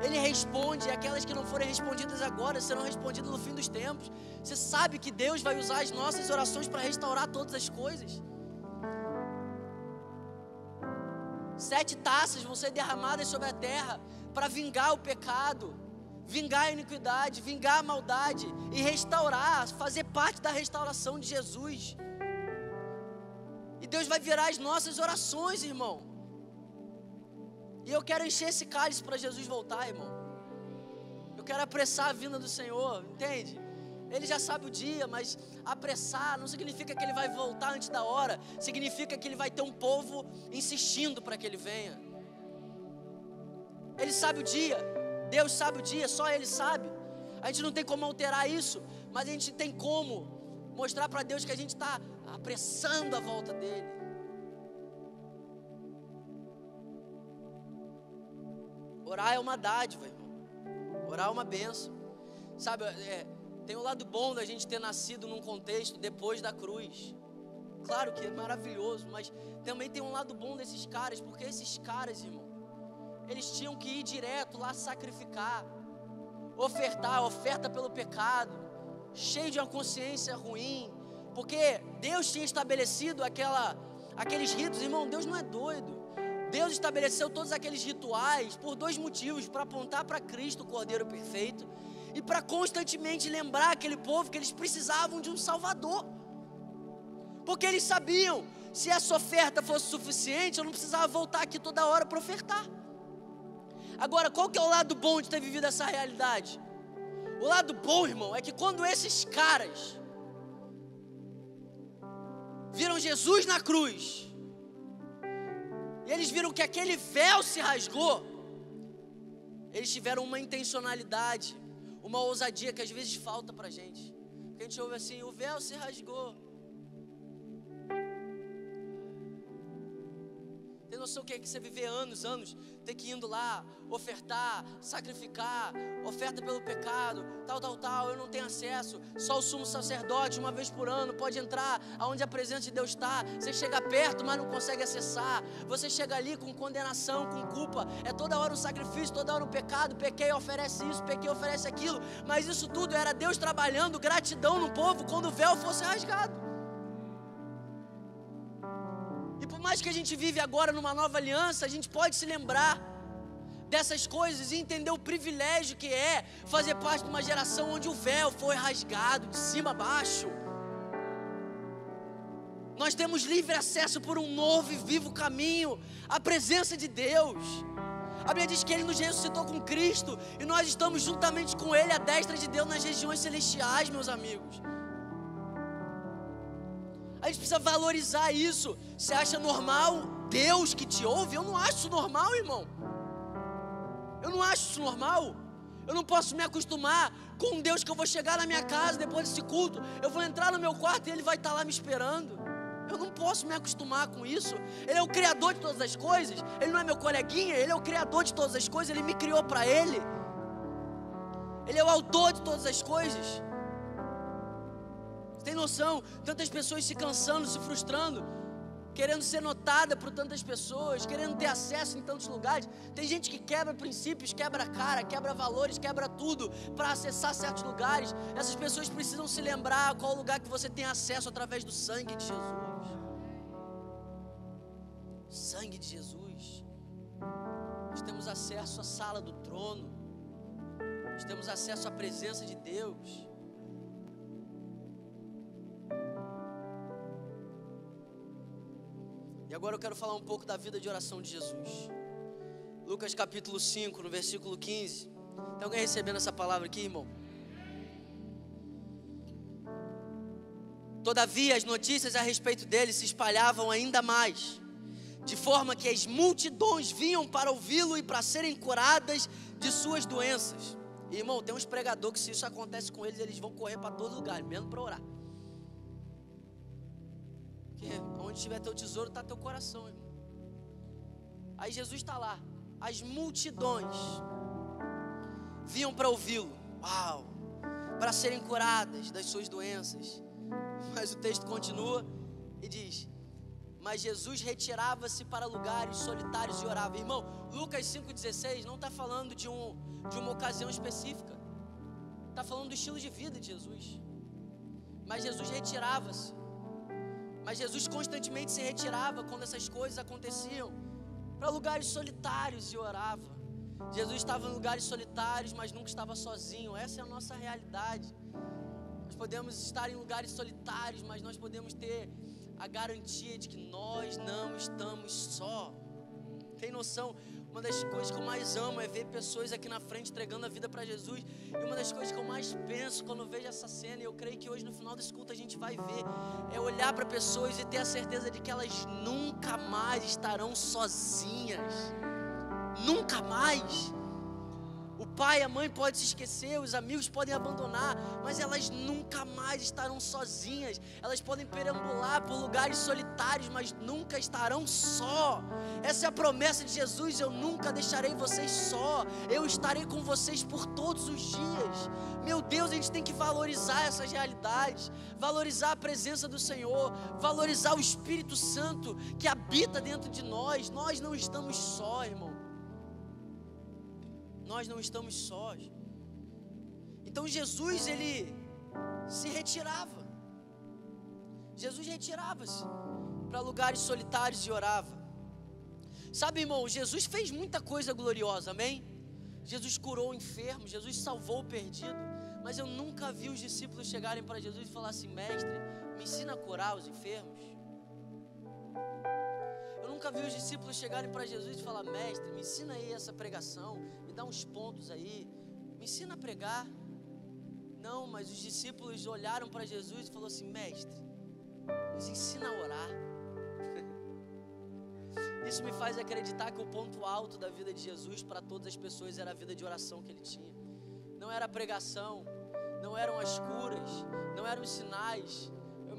S1: Ele responde. E aquelas que não forem respondidas agora serão respondidas no fim dos tempos. Você sabe que Deus vai usar as nossas orações para restaurar todas as coisas. Sete taças vão ser derramadas sobre a terra para vingar o pecado, vingar a iniquidade, vingar a maldade e restaurar, fazer parte da restauração de Jesus. Deus vai virar as nossas orações, irmão. E eu quero encher esse cálice para Jesus voltar, irmão. Eu quero apressar a vinda do Senhor, entende? Ele já sabe o dia, mas apressar não significa que ele vai voltar antes da hora, significa que ele vai ter um povo insistindo para que ele venha. Ele sabe o dia, Deus sabe o dia, só Ele sabe. A gente não tem como alterar isso, mas a gente tem como mostrar para Deus que a gente está apressando a volta dele. Orar é uma dádiva, irmão. Orar é uma benção. Sabe, é, tem o lado bom da gente ter nascido num contexto depois da cruz. Claro que é maravilhoso, mas também tem um lado bom desses caras, porque esses caras, irmão, eles tinham que ir direto lá sacrificar, ofertar, oferta pelo pecado, cheio de uma consciência ruim, porque Deus tinha estabelecido aquela, aqueles ritos, irmão, Deus não é doido. Deus estabeleceu todos aqueles rituais por dois motivos: para apontar para Cristo, o Cordeiro perfeito, e para constantemente lembrar aquele povo que eles precisavam de um Salvador. Porque eles sabiam, se essa oferta fosse suficiente, eu não precisava voltar aqui toda hora para ofertar. Agora, qual que é o lado bom de ter vivido essa realidade? O lado bom, irmão, é que quando esses caras viram Jesus na cruz, e eles viram que aquele véu se rasgou, eles tiveram uma intencionalidade, uma ousadia que às vezes falta para gente. Porque a gente ouve assim: o véu se rasgou. Tem noção o que é que você viver anos, anos, ter que ir indo lá, ofertar, sacrificar, oferta pelo pecado, tal, tal, tal, eu não tenho acesso. Só o sumo sacerdote, uma vez por ano, pode entrar aonde a presença de Deus está. Você chega perto, mas não consegue acessar. Você chega ali com condenação, com culpa. É toda hora um sacrifício, toda hora um pecado. Pequei, oferece isso, pequei, oferece aquilo. Mas isso tudo era Deus trabalhando gratidão no povo quando o véu fosse rasgado. E por mais que a gente vive agora numa nova aliança, a gente pode se lembrar dessas coisas e entender o privilégio que é fazer parte de uma geração onde o véu foi rasgado de cima a baixo. Nós temos livre acesso por um novo e vivo caminho, a presença de Deus. A Bíblia diz que Ele nos ressuscitou com Cristo e nós estamos juntamente com Ele à destra de Deus nas regiões celestiais, meus amigos. Gente precisa valorizar isso. Você acha normal Deus que te ouve? Eu não acho isso normal, irmão. Eu não acho isso normal. Eu não posso me acostumar com Deus que eu vou chegar na minha casa depois desse culto. Eu vou entrar no meu quarto e Ele vai estar lá me esperando. Eu não posso me acostumar com isso. Ele é o Criador de todas as coisas. Ele não é meu coleguinha, Ele é o Criador de todas as coisas. Ele me criou para Ele. Ele é o autor de todas as coisas. Você tem noção? Tantas pessoas se cansando, se frustrando. querendo ser notada por tantas pessoas, querendo ter acesso em tantos lugares. Tem gente que quebra princípios, quebra cara, quebra valores, quebra tudo para acessar certos lugares. Essas pessoas precisam se lembrar qual lugar que você tem acesso através do sangue de Jesus. Sangue de Jesus. Nós temos acesso à sala do trono. Nós temos acesso à presença de Deus. E agora eu quero falar um pouco da vida de oração de Jesus. Lucas capítulo 5, no versículo 15. Tem alguém recebendo essa palavra aqui, irmão? Todavia, as notícias a respeito dele se espalhavam ainda mais, de forma que as multidões vinham para ouvi-lo e para serem curadas de suas doenças. E, irmão, tem uns pregadores que, se isso acontece com eles, eles vão correr para todo lugar, mesmo para orar. Porque onde estiver teu tesouro está teu coração, irmão. Aí Jesus está lá. As multidões vinham para ouvi-lo. Uau! Para serem curadas das suas doenças. Mas o texto continua e diz: Mas Jesus retirava-se para lugares solitários e orava. Irmão, Lucas 5,16 não está falando de, um, de uma ocasião específica. Está falando do estilo de vida de Jesus. Mas Jesus retirava-se. Mas Jesus constantemente se retirava quando essas coisas aconteciam para lugares solitários e orava. Jesus estava em lugares solitários, mas nunca estava sozinho. Essa é a nossa realidade. Nós podemos estar em lugares solitários, mas nós podemos ter a garantia de que nós não estamos só. Tem noção? Uma das coisas que eu mais amo é ver pessoas aqui na frente entregando a vida para Jesus. E uma das coisas que eu mais penso quando vejo essa cena, e eu creio que hoje no final desse culto a gente vai ver, é olhar para pessoas e ter a certeza de que elas nunca mais estarão sozinhas. Nunca mais. O pai, a mãe pode se esquecer, os amigos podem abandonar, mas elas nunca mais estarão sozinhas. Elas podem perambular por lugares solitários, mas nunca estarão só. Essa é a promessa de Jesus: eu nunca deixarei vocês só. Eu estarei com vocês por todos os dias. Meu Deus, a gente tem que valorizar essas realidades, valorizar a presença do Senhor, valorizar o Espírito Santo que habita dentro de nós. Nós não estamos só, irmão nós não estamos sós. Então Jesus ele se retirava. Jesus retirava-se para lugares solitários e orava. Sabe, irmão, Jesus fez muita coisa gloriosa, amém? Jesus curou o enfermo, Jesus salvou o perdido, mas eu nunca vi os discípulos chegarem para Jesus e falar assim: Mestre, me ensina a curar os enfermos. Eu nunca vi os discípulos chegarem para Jesus e falar: Mestre, me ensina aí essa pregação, dá uns pontos aí, me ensina a pregar. Não, mas os discípulos olharam para Jesus e falaram assim: Mestre, nos ensina a orar. Isso me faz acreditar que o ponto alto da vida de Jesus para todas as pessoas era a vida de oração que ele tinha. Não era a pregação, não eram as curas, não eram os sinais.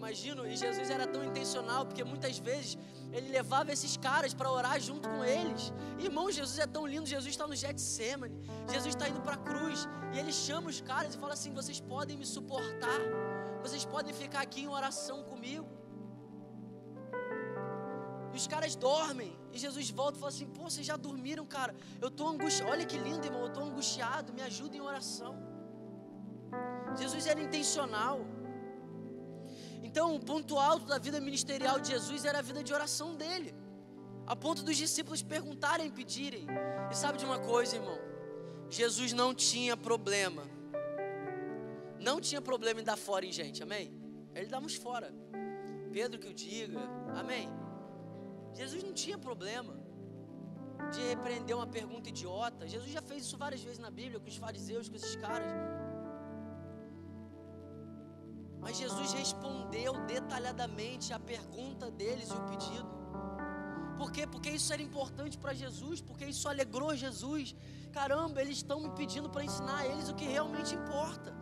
S1: Imagino, e Jesus era tão intencional, porque muitas vezes ele levava esses caras para orar junto com eles. Irmão, Jesus é tão lindo. Jesus está no Getsemane. Jesus está indo para a cruz. E ele chama os caras e fala assim: Vocês podem me suportar. Vocês podem ficar aqui em oração comigo. E os caras dormem. E Jesus volta e fala assim: Pô, vocês já dormiram, cara? Eu estou angustiado. Olha que lindo, irmão. Eu estou angustiado. Me ajuda em oração. Jesus era intencional. Então, o ponto alto da vida ministerial de Jesus era a vida de oração dele, a ponto dos discípulos perguntarem pedirem. E sabe de uma coisa, irmão? Jesus não tinha problema, não tinha problema em dar fora em gente, amém? Ele uns fora. Pedro que o diga, amém? Jesus não tinha problema de repreender uma pergunta idiota. Jesus já fez isso várias vezes na Bíblia com os fariseus, com esses caras. Mas Jesus respondeu detalhadamente a pergunta deles e o pedido. Por quê? Porque isso era importante para Jesus, porque isso alegrou Jesus. Caramba, eles estão me pedindo para ensinar a eles o que realmente importa.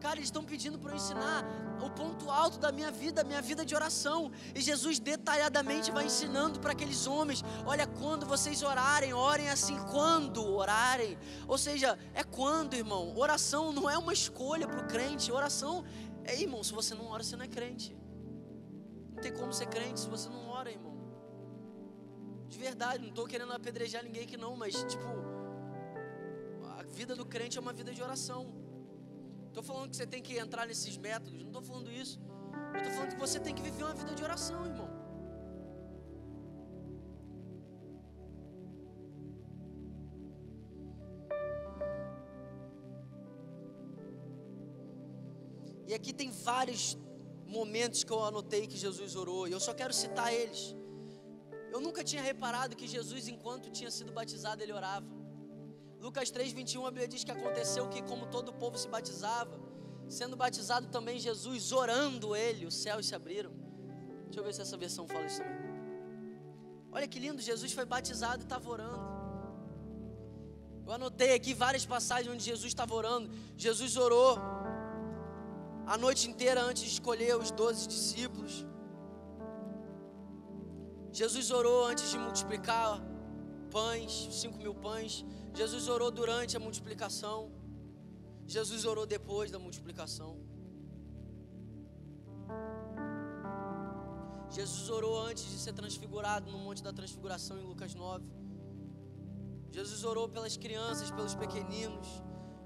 S1: Cara, eles estão pedindo para eu ensinar o ponto alto da minha vida, minha vida de oração. E Jesus detalhadamente vai ensinando para aqueles homens: olha, quando vocês orarem, orem assim, quando orarem. Ou seja, é quando, irmão. Oração não é uma escolha para o crente, oração é, irmão, se você não ora, você não é crente. Não tem como ser crente se você não ora, irmão. De verdade, não estou querendo apedrejar ninguém aqui não, mas tipo, a vida do crente é uma vida de oração. Estou falando que você tem que entrar nesses métodos, não estou falando isso. Eu estou falando que você tem que viver uma vida de oração, irmão. E aqui tem vários momentos que eu anotei que Jesus orou, e eu só quero citar eles. Eu nunca tinha reparado que Jesus, enquanto tinha sido batizado, ele orava. Lucas 3:21 a Bíblia diz que aconteceu que como todo o povo se batizava, sendo batizado também Jesus, orando ele, os céus se abriram. Deixa eu ver se essa versão fala isso também. Olha que lindo, Jesus foi batizado e estava orando. Eu anotei aqui várias passagens onde Jesus estava orando. Jesus orou a noite inteira antes de escolher os doze discípulos. Jesus orou antes de multiplicar pães, cinco mil pães. Jesus orou durante a multiplicação. Jesus orou depois da multiplicação. Jesus orou antes de ser transfigurado no Monte da Transfiguração em Lucas 9. Jesus orou pelas crianças, pelos pequeninos.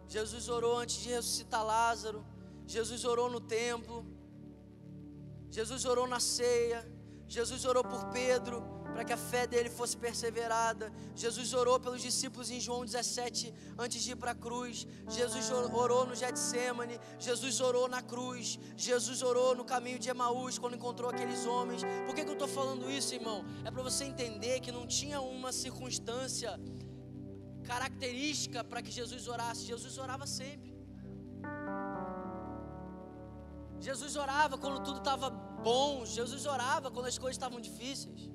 S1: Jesus orou antes de ressuscitar Lázaro. Jesus orou no templo. Jesus orou na ceia. Jesus orou por Pedro, para que a fé dele fosse perseverada. Jesus orou pelos discípulos em João 17, antes de ir para a cruz. Jesus orou no Getsemane. Jesus orou na cruz. Jesus orou no caminho de Emaús, quando encontrou aqueles homens. Por que, que eu estou falando isso, irmão? É para você entender que não tinha uma circunstância característica para que Jesus orasse. Jesus orava sempre. Jesus orava quando tudo estava bom. Jesus orava quando as coisas estavam difíceis.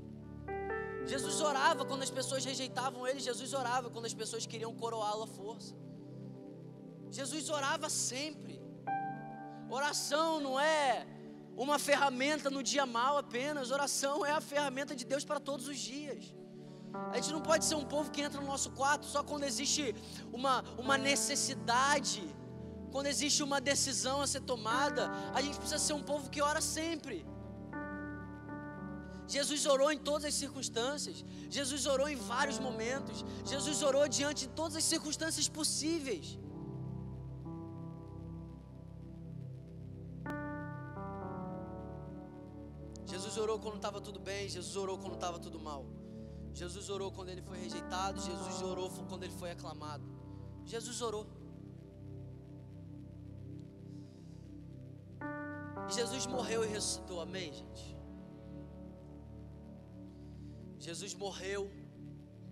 S1: Jesus orava quando as pessoas rejeitavam ele. Jesus orava quando as pessoas queriam coroá-lo à força. Jesus orava sempre. Oração não é uma ferramenta no dia mal apenas. Oração é a ferramenta de Deus para todos os dias. A gente não pode ser um povo que entra no nosso quarto só quando existe uma, uma necessidade quando existe uma decisão a ser tomada, a gente precisa ser um povo que ora sempre. Jesus orou em todas as circunstâncias, Jesus orou em vários momentos, Jesus orou diante de todas as circunstâncias possíveis. Jesus orou quando estava tudo bem, Jesus orou quando estava tudo mal. Jesus orou quando ele foi rejeitado, Jesus orou quando ele foi aclamado. Jesus orou. Jesus morreu e ressuscitou, amém, gente? Jesus morreu,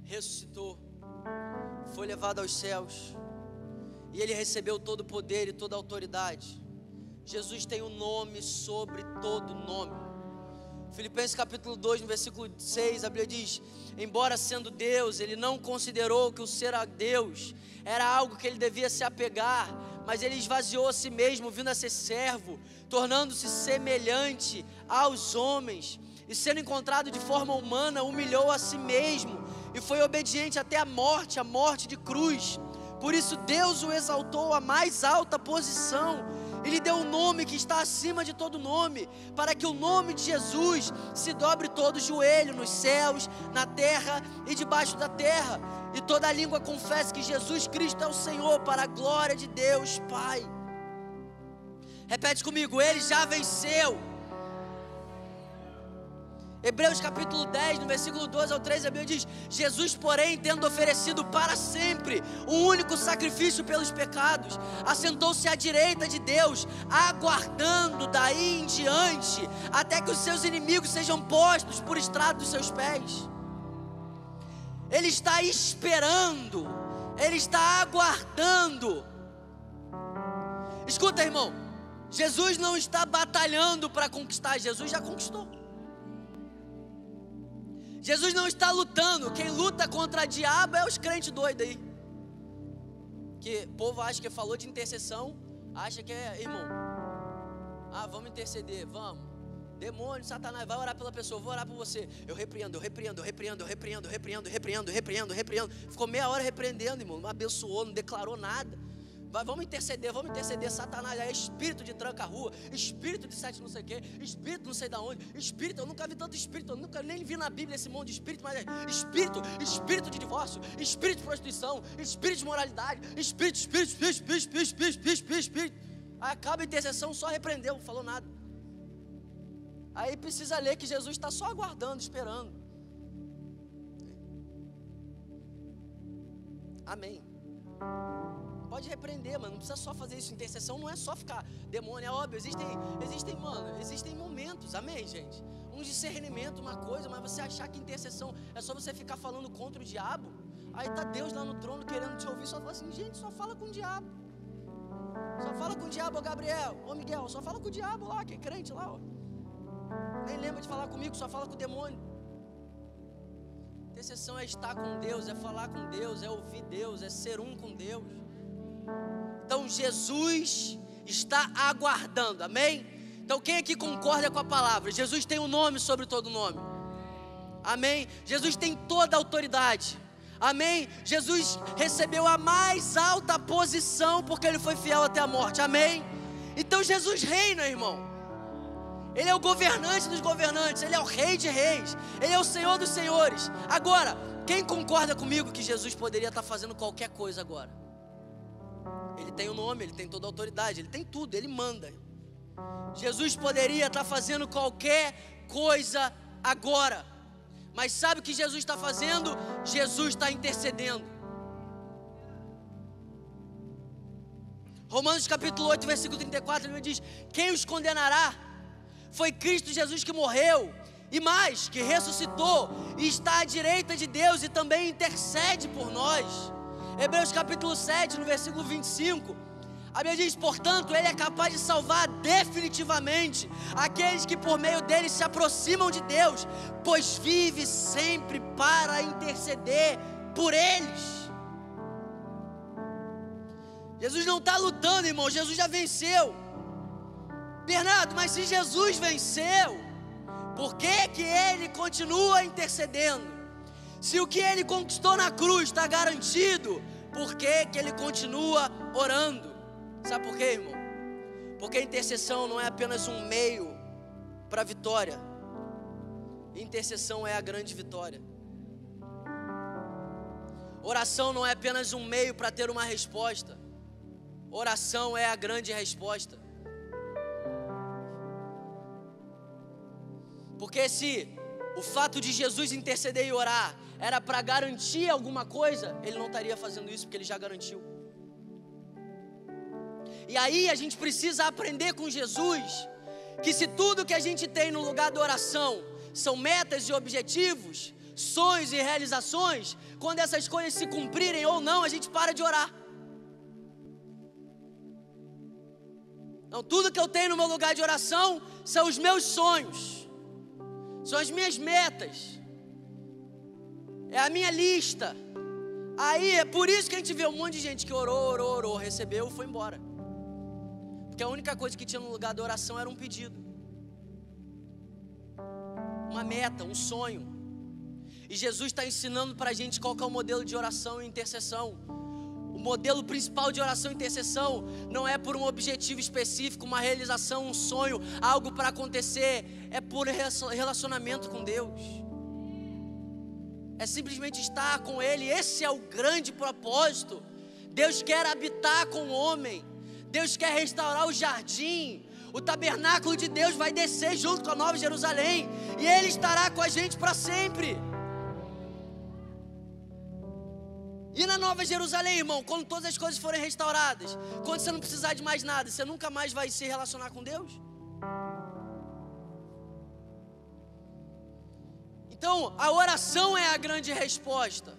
S1: ressuscitou, foi levado aos céus, e ele recebeu todo o poder e toda a autoridade. Jesus tem um nome sobre todo nome. Filipenses capítulo 2, no versículo 6, a Bíblia diz: Embora sendo Deus, ele não considerou que o ser a Deus era algo que ele devia se apegar, mas ele esvaziou a si mesmo, vindo a ser servo, tornando-se semelhante aos homens, e sendo encontrado de forma humana, humilhou a si mesmo e foi obediente até a morte a morte de cruz. Por isso, Deus o exaltou à mais alta posição e lhe deu um nome que está acima de todo nome, para que o nome de Jesus se dobre todo o joelho nos céus, na terra e debaixo da terra, e toda língua confesse que Jesus Cristo é o Senhor, para a glória de Deus Pai. Repete comigo, ele já venceu. Hebreus capítulo 10, no versículo 12 ao 13, a Bíblia diz: Jesus, porém, tendo oferecido para sempre um único sacrifício pelos pecados, assentou-se à direita de Deus, aguardando daí em diante, até que os seus inimigos sejam postos por estrado dos seus pés. Ele está esperando, ele está aguardando. Escuta, irmão, Jesus não está batalhando para conquistar, Jesus já conquistou. Jesus não está lutando, quem luta contra o diabo é os crentes doidos aí. Que o povo acha que falou de intercessão, acha que é, irmão. Ah, vamos interceder, vamos. Demônio, Satanás, vai orar pela pessoa, vou orar por você. Eu repreendo, eu repreendo, eu repreendo, eu repreendo, eu repreendo, eu repreendo, eu repreendo, eu repreendo. Ficou meia hora repreendendo, irmão. Não abençoou, não declarou nada. Vai, vamos interceder, vamos interceder. Satanás é espírito de tranca-rua, espírito de sete não sei o quê, espírito não sei da onde, espírito, eu nunca vi tanto espírito, eu nunca nem vi na Bíblia esse monte de espírito, mas é espírito, espírito de divórcio, espírito de prostituição, espírito de moralidade, espírito, espírito, espírito, espírito, espírito, espírito, espírito, espírito, espírito. Aí acaba a intercessão, só repreendeu, não falou nada. Aí precisa ler que Jesus está só aguardando, esperando. Amém. Pode repreender, mano. Não precisa só fazer isso. Intercessão não é só ficar demônio, é óbvio. Existem, existem, mano, existem momentos, amém, gente? Um discernimento, uma coisa, mas você achar que intercessão é só você ficar falando contra o diabo. Aí tá Deus lá no trono querendo te ouvir, só fala assim, gente, só fala com o diabo. Só fala com o diabo, Gabriel, ô Miguel, só fala com o diabo lá, que é crente lá, ó. Nem lembra de falar comigo, só fala com o demônio. Intercessão é estar com Deus, é falar com Deus, é ouvir Deus, é ser um com Deus. Então Jesus está aguardando, amém? Então quem aqui concorda com a palavra? Jesus tem um nome sobre todo nome, amém? Jesus tem toda a autoridade, amém? Jesus recebeu a mais alta posição porque ele foi fiel até a morte, amém? Então Jesus reina, irmão. Ele é o governante dos governantes, ele é o rei de reis, ele é o senhor dos senhores. Agora, quem concorda comigo que Jesus poderia estar fazendo qualquer coisa agora? Ele tem o nome, ele tem toda a autoridade, ele tem tudo, ele manda. Jesus poderia estar fazendo qualquer coisa agora. Mas sabe o que Jesus está fazendo? Jesus está intercedendo. Romanos capítulo 8, versículo 34, ele diz: Quem os condenará? Foi Cristo Jesus que morreu e mais, que ressuscitou e está à direita de Deus e também intercede por nós. Hebreus capítulo 7, no versículo 25. A Bíblia diz, portanto, Ele é capaz de salvar definitivamente aqueles que por meio dele se aproximam de Deus, pois vive sempre para interceder por eles. Jesus não está lutando, irmão, Jesus já venceu. Bernardo, mas se Jesus venceu, por que, que ele continua intercedendo? Se o que ele conquistou na cruz está garantido, por que, que ele continua orando? Sabe por quê, irmão? Porque a intercessão não é apenas um meio para a vitória, intercessão é a grande vitória. Oração não é apenas um meio para ter uma resposta, oração é a grande resposta. Porque se o fato de Jesus interceder e orar era para garantir alguma coisa, ele não estaria fazendo isso porque ele já garantiu. E aí a gente precisa aprender com Jesus que se tudo que a gente tem no lugar da oração são metas e objetivos, sonhos e realizações, quando essas coisas se cumprirem ou não, a gente para de orar. Então, tudo que eu tenho no meu lugar de oração são os meus sonhos são as minhas metas, é a minha lista. Aí é por isso que a gente vê um monte de gente que orou, orou, orou, recebeu e foi embora. Porque a única coisa que tinha no lugar da oração era um pedido, uma meta, um sonho. E Jesus está ensinando para a gente qual é o modelo de oração e intercessão modelo principal de oração e intercessão não é por um objetivo específico, uma realização, um sonho, algo para acontecer, é por relacionamento com Deus. É simplesmente estar com Ele, esse é o grande propósito. Deus quer habitar com o homem, Deus quer restaurar o jardim, o tabernáculo de Deus vai descer junto com a Nova Jerusalém, e Ele estará com a gente para sempre. E na Nova Jerusalém, irmão, quando todas as coisas forem restauradas, quando você não precisar de mais nada, você nunca mais vai se relacionar com Deus? Então, a oração é a grande resposta.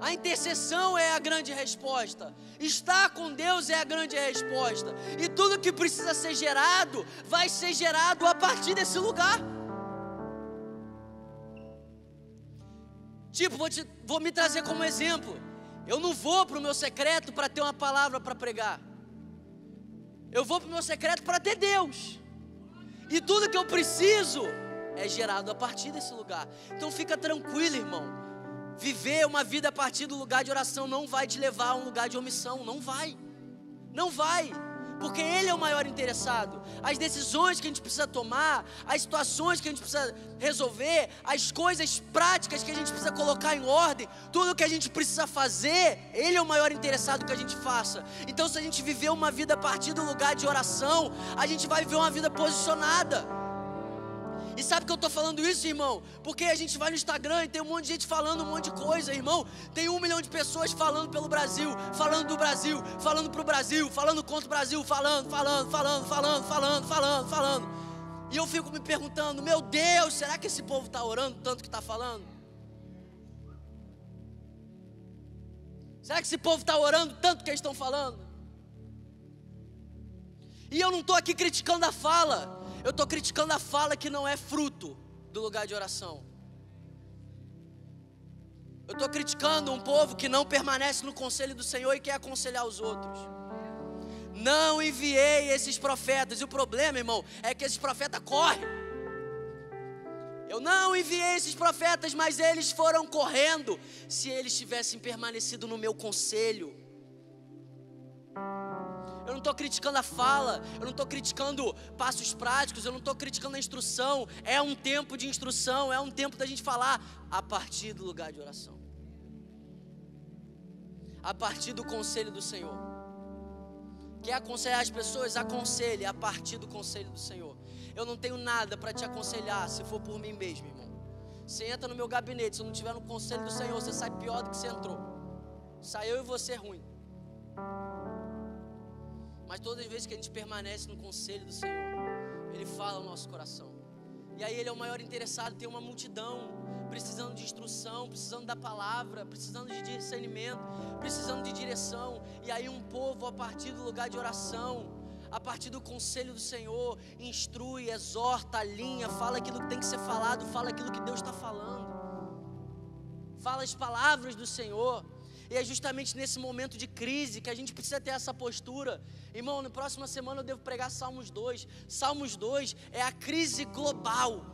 S1: A intercessão é a grande resposta. Estar com Deus é a grande resposta. E tudo que precisa ser gerado, vai ser gerado a partir desse lugar. Tipo, vou, te, vou me trazer como exemplo. Eu não vou para o meu secreto para ter uma palavra para pregar. Eu vou para o meu secreto para ter Deus. E tudo que eu preciso é gerado a partir desse lugar. Então fica tranquilo, irmão. Viver uma vida a partir do lugar de oração não vai te levar a um lugar de omissão, não vai. Não vai porque Ele é o maior interessado. As decisões que a gente precisa tomar, as situações que a gente precisa resolver, as coisas práticas que a gente precisa colocar em ordem, tudo que a gente precisa fazer, Ele é o maior interessado que a gente faça. Então, se a gente viver uma vida a partir do lugar de oração, a gente vai viver uma vida posicionada. E sabe que eu estou falando isso, irmão? Porque a gente vai no Instagram e tem um monte de gente falando um monte de coisa, irmão. Tem um milhão de pessoas falando pelo Brasil, falando do Brasil, falando pro Brasil, falando contra o Brasil, falando, falando, falando, falando, falando, falando, falando. E eu fico me perguntando, meu Deus, será que esse povo está orando tanto que está falando? Será que esse povo está orando tanto que eles estão falando? E eu não estou aqui criticando a fala. Eu estou criticando a fala que não é fruto do lugar de oração. Eu estou criticando um povo que não permanece no conselho do Senhor e quer aconselhar os outros. Não enviei esses profetas. E o problema, irmão, é que esses profetas correm. Eu não enviei esses profetas, mas eles foram correndo. Se eles tivessem permanecido no meu conselho, estou criticando a fala, eu não estou criticando passos práticos, eu não estou criticando a instrução. É um tempo de instrução, é um tempo da gente falar a partir do lugar de oração, a partir do conselho do Senhor. Quer aconselhar as pessoas? Aconselhe a partir do conselho do Senhor. Eu não tenho nada para te aconselhar se for por mim mesmo, irmão. Você entra no meu gabinete, se não tiver no conselho do Senhor, você sai pior do que você entrou. Sai eu e você ruim. Mas todas as vezes que a gente permanece no conselho do Senhor, Ele fala ao nosso coração. E aí Ele é o maior interessado. Tem uma multidão precisando de instrução, precisando da palavra, precisando de discernimento, precisando de direção. E aí um povo a partir do lugar de oração, a partir do conselho do Senhor, instrui, exorta, alinha, fala aquilo que tem que ser falado, fala aquilo que Deus está falando. Fala as palavras do Senhor. E é justamente nesse momento de crise que a gente precisa ter essa postura. Irmão, na próxima semana eu devo pregar Salmos 2. Salmos 2 é a crise global.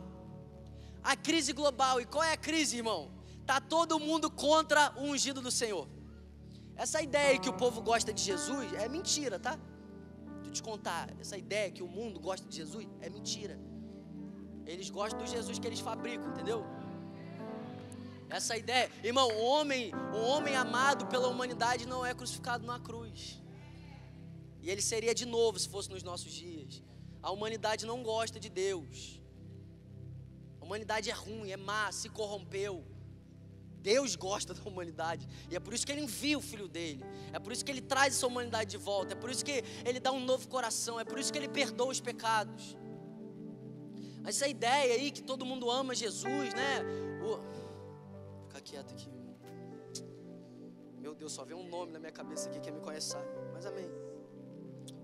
S1: A crise global. E qual é a crise, irmão? Tá todo mundo contra o ungido do Senhor. Essa ideia que o povo gosta de Jesus é mentira, tá? Deixa eu te contar, essa ideia que o mundo gosta de Jesus é mentira. Eles gostam do Jesus que eles fabricam, entendeu? Essa ideia, irmão, o homem, o homem amado pela humanidade não é crucificado na cruz. E ele seria de novo se fosse nos nossos dias. A humanidade não gosta de Deus. A humanidade é ruim, é má, se corrompeu. Deus gosta da humanidade. E é por isso que ele envia o filho dele. É por isso que ele traz essa humanidade de volta. É por isso que ele dá um novo coração. É por isso que ele perdoa os pecados. Essa ideia aí que todo mundo ama Jesus, né? O quieto aqui. Meu Deus, só vem um nome na minha cabeça aqui, quem me conhece. Mas amém.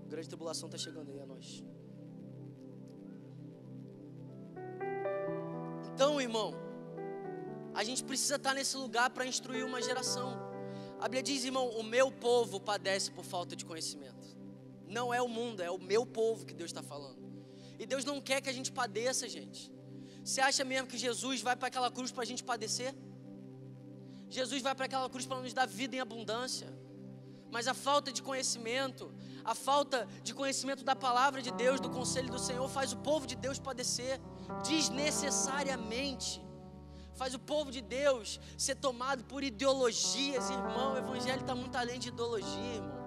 S1: Grande tribulação está chegando aí a nós. Então, irmão, a gente precisa estar nesse lugar para instruir uma geração. A Bíblia diz, irmão, o meu povo padece por falta de conhecimento. Não é o mundo, é o meu povo que Deus está falando. E Deus não quer que a gente padeça, gente. Você acha mesmo que Jesus vai para aquela cruz para a gente padecer? Jesus vai para aquela cruz para nos dar vida em abundância. Mas a falta de conhecimento, a falta de conhecimento da palavra de Deus, do conselho do Senhor, faz o povo de Deus padecer desnecessariamente. Faz o povo de Deus ser tomado por ideologias, irmão. O evangelho está muito além de ideologia, irmão.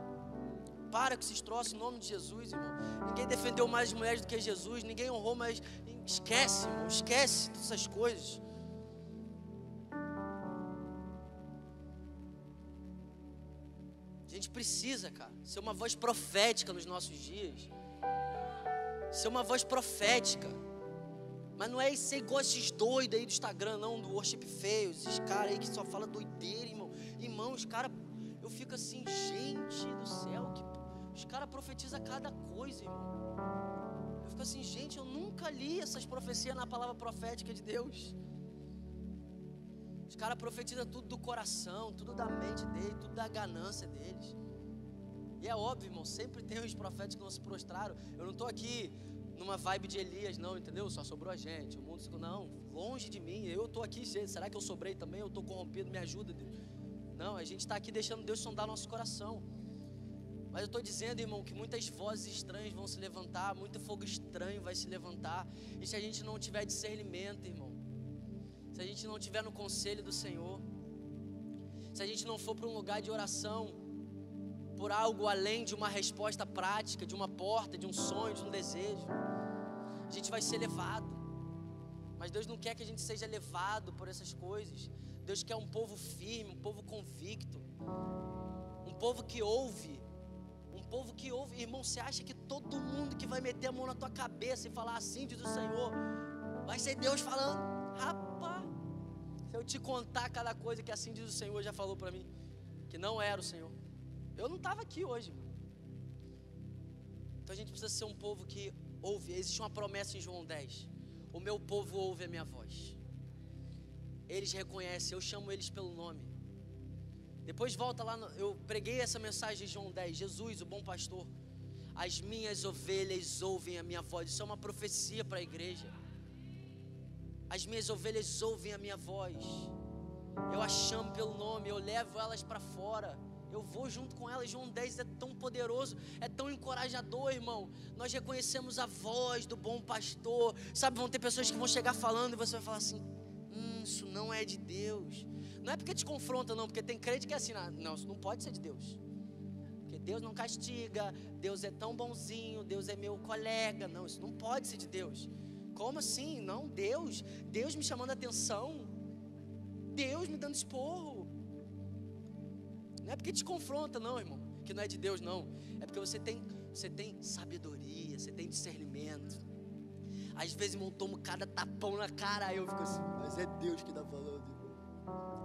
S1: Para com esses troços em nome de Jesus, irmão. Ninguém defendeu mais mulheres do que Jesus, ninguém honrou mais. Esquece, irmão, esquece essas coisas. Gente precisa, cara, ser uma voz profética nos nossos dias. Ser uma voz profética. Mas não é ser igual esses doidos aí do Instagram, não, do worship feio, esses caras aí que só fala doideira, irmão. Irmão, os caras, eu fico assim, gente do céu, que, os caras profetizam cada coisa, irmão. Eu fico assim, gente, eu nunca li essas profecias na palavra profética de Deus. Os caras profetizam tudo do coração, tudo da mente dele, tudo da ganância deles. E é óbvio, irmão, sempre tem os profetas que não se prostraram. Eu não estou aqui numa vibe de Elias, não, entendeu? Só sobrou a gente. O mundo não. longe de mim. Eu estou aqui, será que eu sobrei também? Eu estou corrompido, me ajuda, Deus. Não, a gente está aqui deixando Deus sondar nosso coração. Mas eu estou dizendo, irmão, que muitas vozes estranhas vão se levantar, muito fogo estranho vai se levantar. E se a gente não tiver discernimento, irmão, se a gente não tiver no conselho do Senhor, se a gente não for para um lugar de oração, por algo além de uma resposta prática, de uma porta, de um sonho, de um desejo, a gente vai ser levado. Mas Deus não quer que a gente seja levado por essas coisas. Deus quer um povo firme, um povo convicto, um povo que ouve povo que ouve, irmão, você acha que todo mundo que vai meter a mão na tua cabeça e falar assim diz o Senhor, vai ser Deus falando? Eu te contar cada coisa que assim diz o Senhor já falou para mim, que não era o Senhor. Eu não estava aqui hoje, irmão. Então a gente precisa ser um povo que ouve. Existe uma promessa em João 10. O meu povo ouve a minha voz. Eles reconhecem, eu chamo eles pelo nome. Depois volta lá, no, eu preguei essa mensagem de João 10, Jesus, o bom pastor. As minhas ovelhas ouvem a minha voz. Isso é uma profecia para a igreja. As minhas ovelhas ouvem a minha voz. Eu as chamo pelo nome, eu levo elas para fora. Eu vou junto com elas. João 10 é tão poderoso, é tão encorajador, irmão. Nós reconhecemos a voz do bom pastor. Sabe, vão ter pessoas que vão chegar falando e você vai falar assim: hum, isso não é de Deus. Não é porque te confronta, não, porque tem crente que é assim, ah, não, isso não pode ser de Deus. Porque Deus não castiga, Deus é tão bonzinho, Deus é meu colega. Não, isso não pode ser de Deus. Como assim? Não, Deus, Deus me chamando a atenção, Deus me dando esporro. Não é porque te confronta, não, irmão, que não é de Deus, não. É porque você tem, você tem sabedoria, você tem discernimento. Às vezes, irmão, tomo cada tapão na cara, aí eu fico assim, mas é Deus que está falando.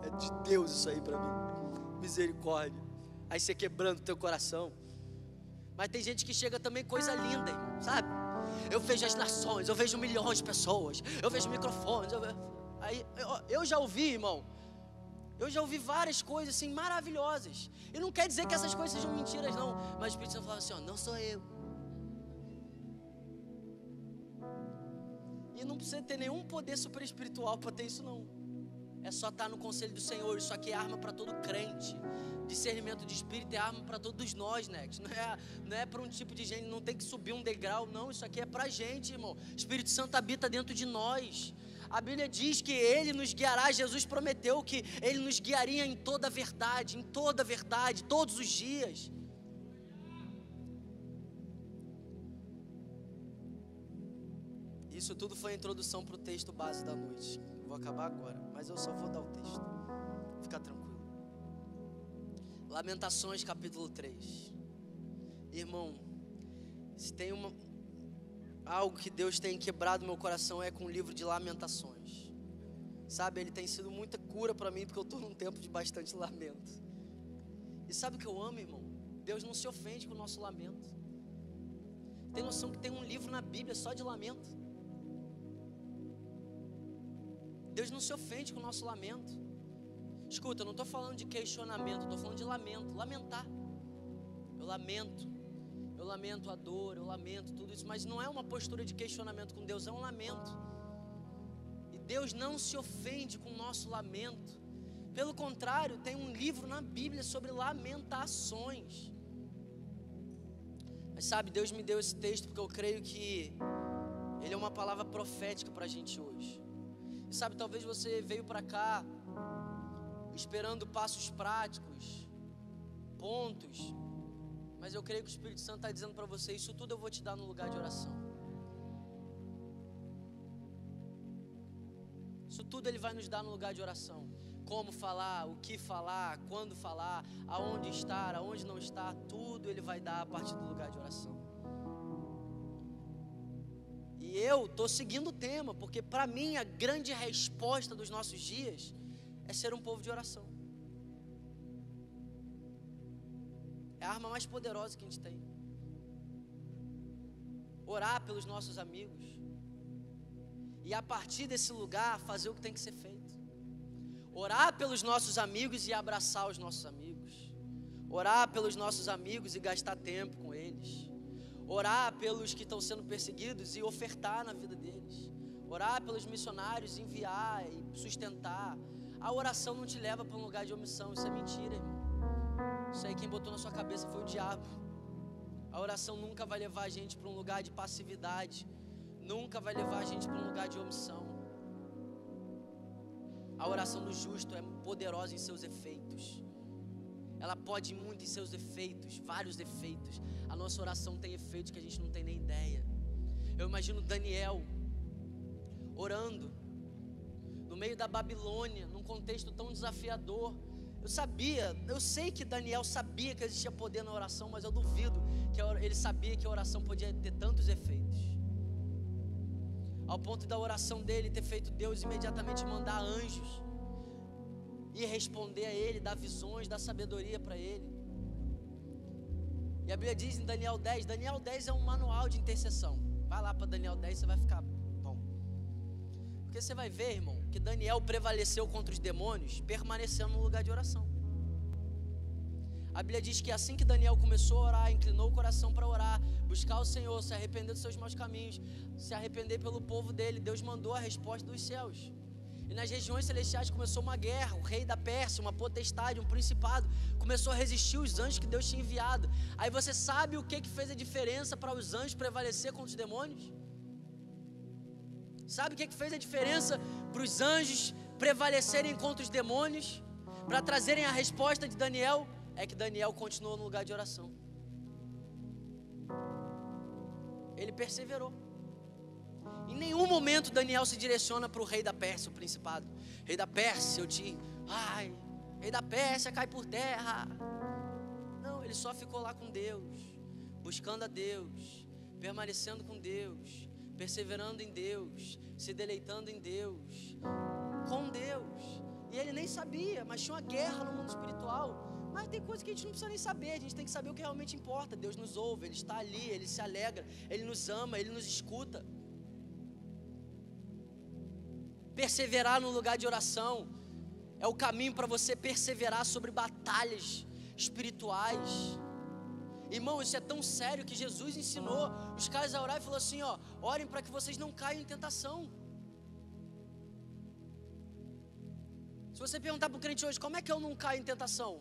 S1: É de Deus isso aí para mim. Misericórdia. Aí você quebrando teu coração. Mas tem gente que chega também coisa linda, irmão, sabe? Eu vejo as nações, eu vejo milhões de pessoas, eu vejo microfones. Eu, aí, eu, eu já ouvi, irmão. Eu já ouvi várias coisas assim maravilhosas. E não quer dizer que essas coisas sejam mentiras, não. Mas o Espírito Santo fala assim: ó, não sou eu. E não precisa ter nenhum poder super espiritual para ter isso, não. É só estar no conselho do Senhor. Isso aqui é arma para todo crente. Discernimento de espírito é arma para todos nós, né? Não é, não é para um tipo de gente, não tem que subir um degrau, não. Isso aqui é para gente, irmão. Espírito Santo habita dentro de nós. A Bíblia diz que Ele nos guiará. Jesus prometeu que Ele nos guiaria em toda a verdade, em toda a verdade, todos os dias. Isso tudo foi a introdução para o texto base da noite. Vou acabar agora, mas eu só vou dar o texto. Fica tranquilo. Lamentações capítulo 3. Irmão, se tem uma algo que Deus tem quebrado meu coração é com o livro de Lamentações. Sabe, ele tem sido muita cura para mim porque eu estou num tempo de bastante lamento. E sabe o que eu amo, irmão? Deus não se ofende com o nosso lamento. Tem noção que tem um livro na Bíblia só de lamento? Deus não se ofende com o nosso lamento. Escuta, eu não estou falando de questionamento, estou falando de lamento, lamentar. Eu lamento, eu lamento a dor, eu lamento tudo isso, mas não é uma postura de questionamento com Deus, é um lamento. E Deus não se ofende com o nosso lamento. Pelo contrário, tem um livro na Bíblia sobre lamentações. Mas sabe, Deus me deu esse texto porque eu creio que ele é uma palavra profética para a gente hoje. E sabe, talvez você veio para cá esperando passos práticos, pontos, mas eu creio que o Espírito Santo está dizendo para você: isso tudo eu vou te dar no lugar de oração. Isso tudo Ele vai nos dar no lugar de oração. Como falar, o que falar, quando falar, aonde estar, aonde não estar, tudo Ele vai dar a partir do lugar de oração. E eu estou seguindo o tema, porque para mim a grande resposta dos nossos dias é ser um povo de oração. É a arma mais poderosa que a gente tem. Orar pelos nossos amigos. E a partir desse lugar fazer o que tem que ser feito. Orar pelos nossos amigos e abraçar os nossos amigos. Orar pelos nossos amigos e gastar tempo com eles orar pelos que estão sendo perseguidos e ofertar na vida deles, Orar pelos missionários, enviar e sustentar. A oração não te leva para um lugar de omissão, isso é mentira, irmão. Isso aí quem botou na sua cabeça foi o diabo. A oração nunca vai levar a gente para um lugar de passividade, nunca vai levar a gente para um lugar de omissão. A oração do justo é poderosa em seus efeitos. Ela pode muito em seus efeitos, vários efeitos. A nossa oração tem efeitos que a gente não tem nem ideia. Eu imagino Daniel orando meio da Babilônia, num contexto tão desafiador. Eu sabia, eu sei que Daniel sabia que existia poder na oração, mas eu duvido que ele sabia que a oração podia ter tantos efeitos. Ao ponto da oração dele ter feito Deus imediatamente mandar anjos e responder a ele, dar visões, dar sabedoria para ele. E a Bíblia diz em Daniel 10, Daniel 10 é um manual de intercessão. Vai lá para Daniel 10, você vai ficar. Porque você vai ver, irmão, que Daniel prevaleceu contra os demônios, permanecendo no lugar de oração. A Bíblia diz que assim que Daniel começou a orar, inclinou o coração para orar, buscar o Senhor, se arrepender dos seus maus caminhos, se arrepender pelo povo dele, Deus mandou a resposta dos céus. E nas regiões celestiais começou uma guerra. O rei da Pérsia, uma potestade, um principado, começou a resistir os anjos que Deus tinha enviado. Aí você sabe o que, que fez a diferença para os anjos prevalecer contra os demônios? Sabe o que, que fez a diferença para os anjos prevalecerem contra os demônios? Para trazerem a resposta de Daniel? É que Daniel continuou no lugar de oração. Ele perseverou. Em nenhum momento Daniel se direciona para o rei da Pérsia, o principado. Rei da Pérsia, eu te. Ai, rei da Pérsia cai por terra. Não, ele só ficou lá com Deus, buscando a Deus, permanecendo com Deus, perseverando em Deus, se deleitando em Deus, com Deus. E ele nem sabia, mas tinha uma guerra no mundo espiritual. Mas tem coisa que a gente não precisa nem saber, a gente tem que saber o que realmente importa. Deus nos ouve, Ele está ali, Ele se alegra, Ele nos ama, Ele nos escuta. Perseverar no lugar de oração é o caminho para você perseverar sobre batalhas espirituais. Irmão, isso é tão sério que Jesus ensinou os caras a orar e falou assim: ó, orem para que vocês não caiam em tentação. Se você perguntar para o crente hoje, como é que eu não caio em tentação?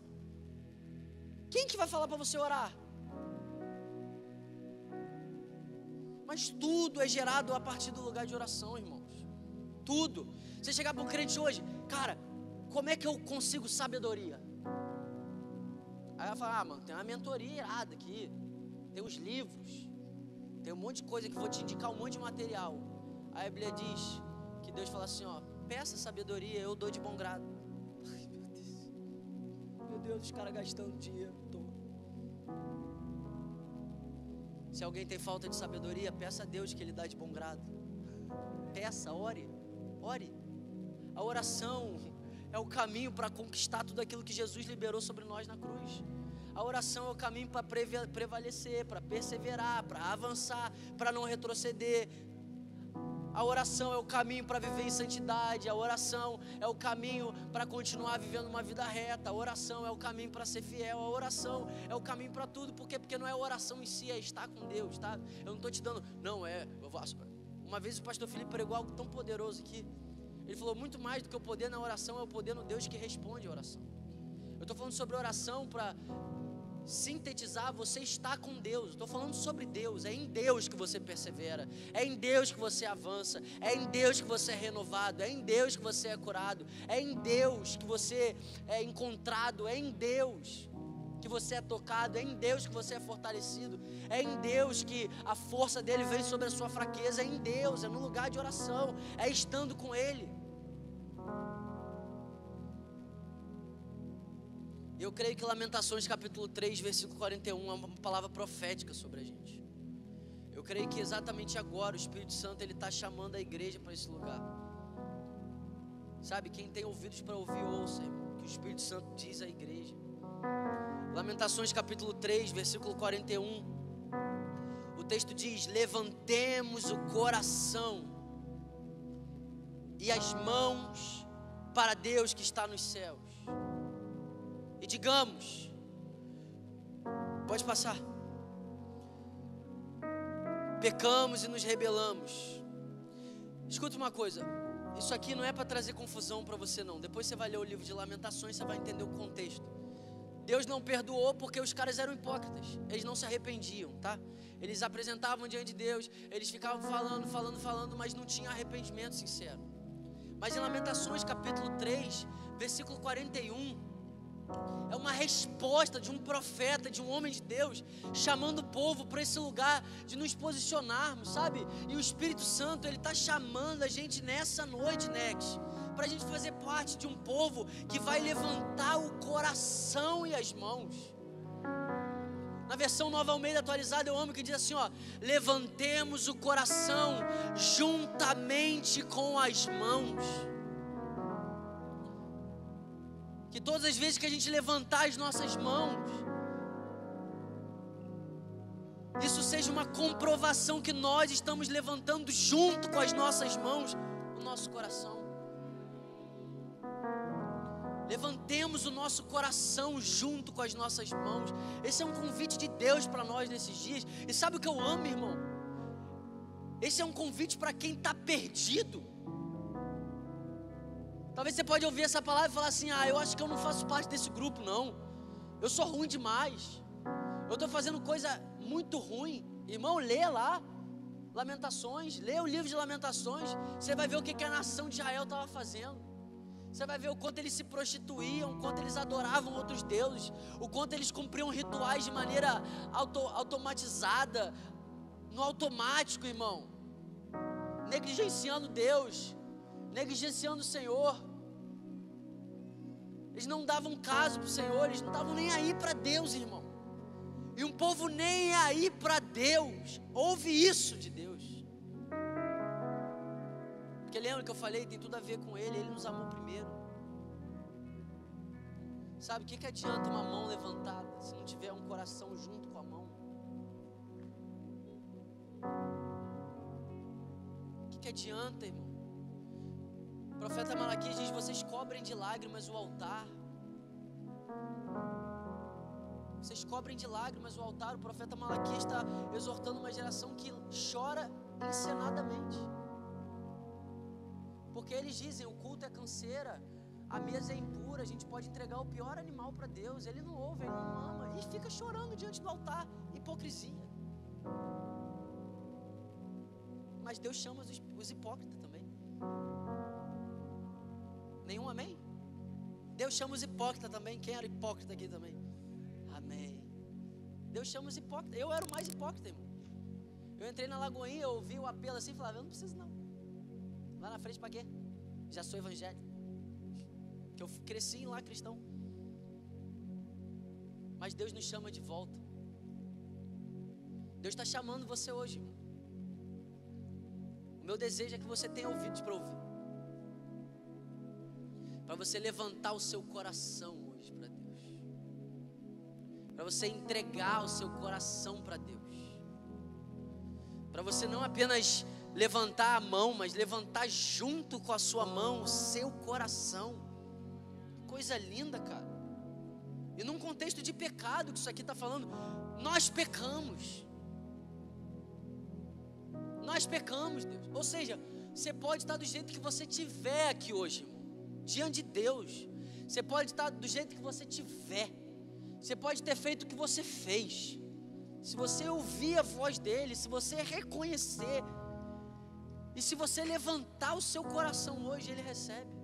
S1: Quem que vai falar para você orar? Mas tudo é gerado a partir do lugar de oração, irmão tudo. Você chegar para um crente hoje, cara, como é que eu consigo sabedoria? Aí ela fala, ah, mano, tem uma mentoria irada aqui, tem os livros, tem um monte de coisa que vou te indicar um monte de material. Aí a Bíblia diz que Deus fala assim, ó, peça sabedoria, eu dou de bom grado. Ai, meu Deus. Meu Deus, os caras gastando dinheiro. Tô. Se alguém tem falta de sabedoria, peça a Deus que Ele dá de bom grado. Peça, ore. Ore. A oração é o caminho para conquistar tudo aquilo que Jesus liberou sobre nós na cruz. A oração é o caminho para prevalecer, para perseverar, para avançar, para não retroceder. A oração é o caminho para viver em santidade. A oração é o caminho para continuar vivendo uma vida reta. A oração é o caminho para ser fiel. A oração é o caminho para tudo. Por quê? Porque não é a oração em si, é estar com Deus, tá? Eu não estou te dando, não é. Uma vez o pastor Felipe pregou algo tão poderoso que ele falou muito mais do que o poder na oração é o poder no Deus que responde a oração. Eu estou falando sobre oração para sintetizar, você está com Deus. Estou falando sobre Deus. É em Deus que você persevera. É em Deus que você avança. É em Deus que você é renovado. É em Deus que você é curado. É em Deus que você é encontrado. É em Deus que você é tocado, é em Deus que você é fortalecido, é em Deus que a força dele vem sobre a sua fraqueza, é em Deus, é no lugar de oração, é estando com Ele. Eu creio que Lamentações capítulo 3, versículo 41 é uma palavra profética sobre a gente. Eu creio que exatamente agora o Espírito Santo ele está chamando a igreja para esse lugar. Sabe, quem tem ouvidos para ouvir, ouça, que o Espírito Santo diz à igreja. Lamentações capítulo 3, versículo 41. O texto diz: Levantemos o coração e as mãos para Deus que está nos céus. E digamos: Pode passar. Pecamos e nos rebelamos. Escuta uma coisa, isso aqui não é para trazer confusão para você não. Depois você vai ler o livro de Lamentações, você vai entender o contexto. Deus não perdoou porque os caras eram hipócritas. Eles não se arrependiam, tá? Eles apresentavam diante de Deus, eles ficavam falando, falando, falando, mas não tinha arrependimento sincero. Mas em Lamentações, capítulo 3, versículo 41, é uma resposta de um profeta, de um homem de Deus, chamando o povo para esse lugar de nos posicionarmos, sabe? E o Espírito Santo, ele está chamando a gente nessa noite, Nex, para a gente fazer parte de um povo que vai levantar o coração e as mãos. Na versão Nova Almeida atualizada, eu amo que diz assim: ó, levantemos o coração juntamente com as mãos. Que todas as vezes que a gente levantar as nossas mãos, isso seja uma comprovação que nós estamos levantando junto com as nossas mãos o nosso coração. Levantemos o nosso coração junto com as nossas mãos. Esse é um convite de Deus para nós nesses dias. E sabe o que eu amo, irmão? Esse é um convite para quem está perdido. Talvez você pode ouvir essa palavra e falar assim: "Ah, eu acho que eu não faço parte desse grupo não. Eu sou ruim demais. Eu estou fazendo coisa muito ruim". Irmão, lê lá Lamentações, lê o livro de Lamentações, você vai ver o que, que a nação de Israel estava fazendo. Você vai ver o quanto eles se prostituíam, o quanto eles adoravam outros deuses, o quanto eles cumpriam rituais de maneira auto, automatizada, no automático, irmão, negligenciando Deus, negligenciando o Senhor. Eles não davam caso para o Senhor, eles não estavam nem aí para Deus, irmão. E um povo nem aí para Deus. Ouve isso de Deus. Porque lembra que eu falei, tem tudo a ver com Ele, Ele nos amou primeiro. Sabe, o que, que adianta uma mão levantada se não tiver um coração junto com a mão? O que, que adianta, irmão? O profeta Malaquias diz: Vocês cobrem de lágrimas o altar. Vocês cobrem de lágrimas o altar. O profeta Malaquias está exortando uma geração que chora encenadamente. Porque eles dizem: o culto é canseira, a mesa é impura, a gente pode entregar o pior animal para Deus. Ele não ouve, ele não ama. E fica chorando diante do altar. Hipocrisia. Mas Deus chama os, os hipócritas também. Nenhum amém? Deus chama os hipócritas também. Quem era hipócrita aqui também? Amém. Deus chama os hipócritas. Eu era o mais hipócrita, irmão. Eu entrei na Lagoinha, eu ouvi o apelo assim e falava: Eu não preciso não. Lá na frente para quê? Já sou evangélico. Que eu cresci lá cristão. Mas Deus nos chama de volta. Deus está chamando você hoje, irmão. O meu desejo é que você tenha ouvidos para ouvir para você levantar o seu coração hoje para Deus, para você entregar o seu coração para Deus, para você não apenas levantar a mão, mas levantar junto com a sua mão o seu coração. Coisa linda, cara. E num contexto de pecado que isso aqui está falando, nós pecamos. Nós pecamos, Deus. Ou seja, você pode estar do jeito que você tiver aqui hoje, irmão diante de Deus. Você pode estar do jeito que você tiver. Você pode ter feito o que você fez. Se você ouvir a voz dele, se você reconhecer, e se você levantar o seu coração hoje, ele recebe.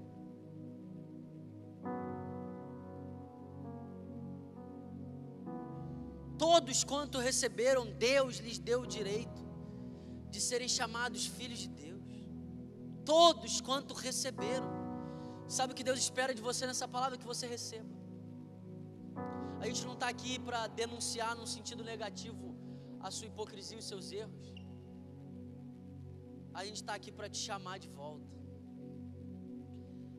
S1: Todos quanto receberam, Deus lhes deu o direito de serem chamados filhos de Deus. Todos quanto receberam. Sabe o que Deus espera de você nessa palavra? Que você receba. A gente não está aqui para denunciar num sentido negativo a sua hipocrisia e os seus erros. A gente está aqui para te chamar de volta.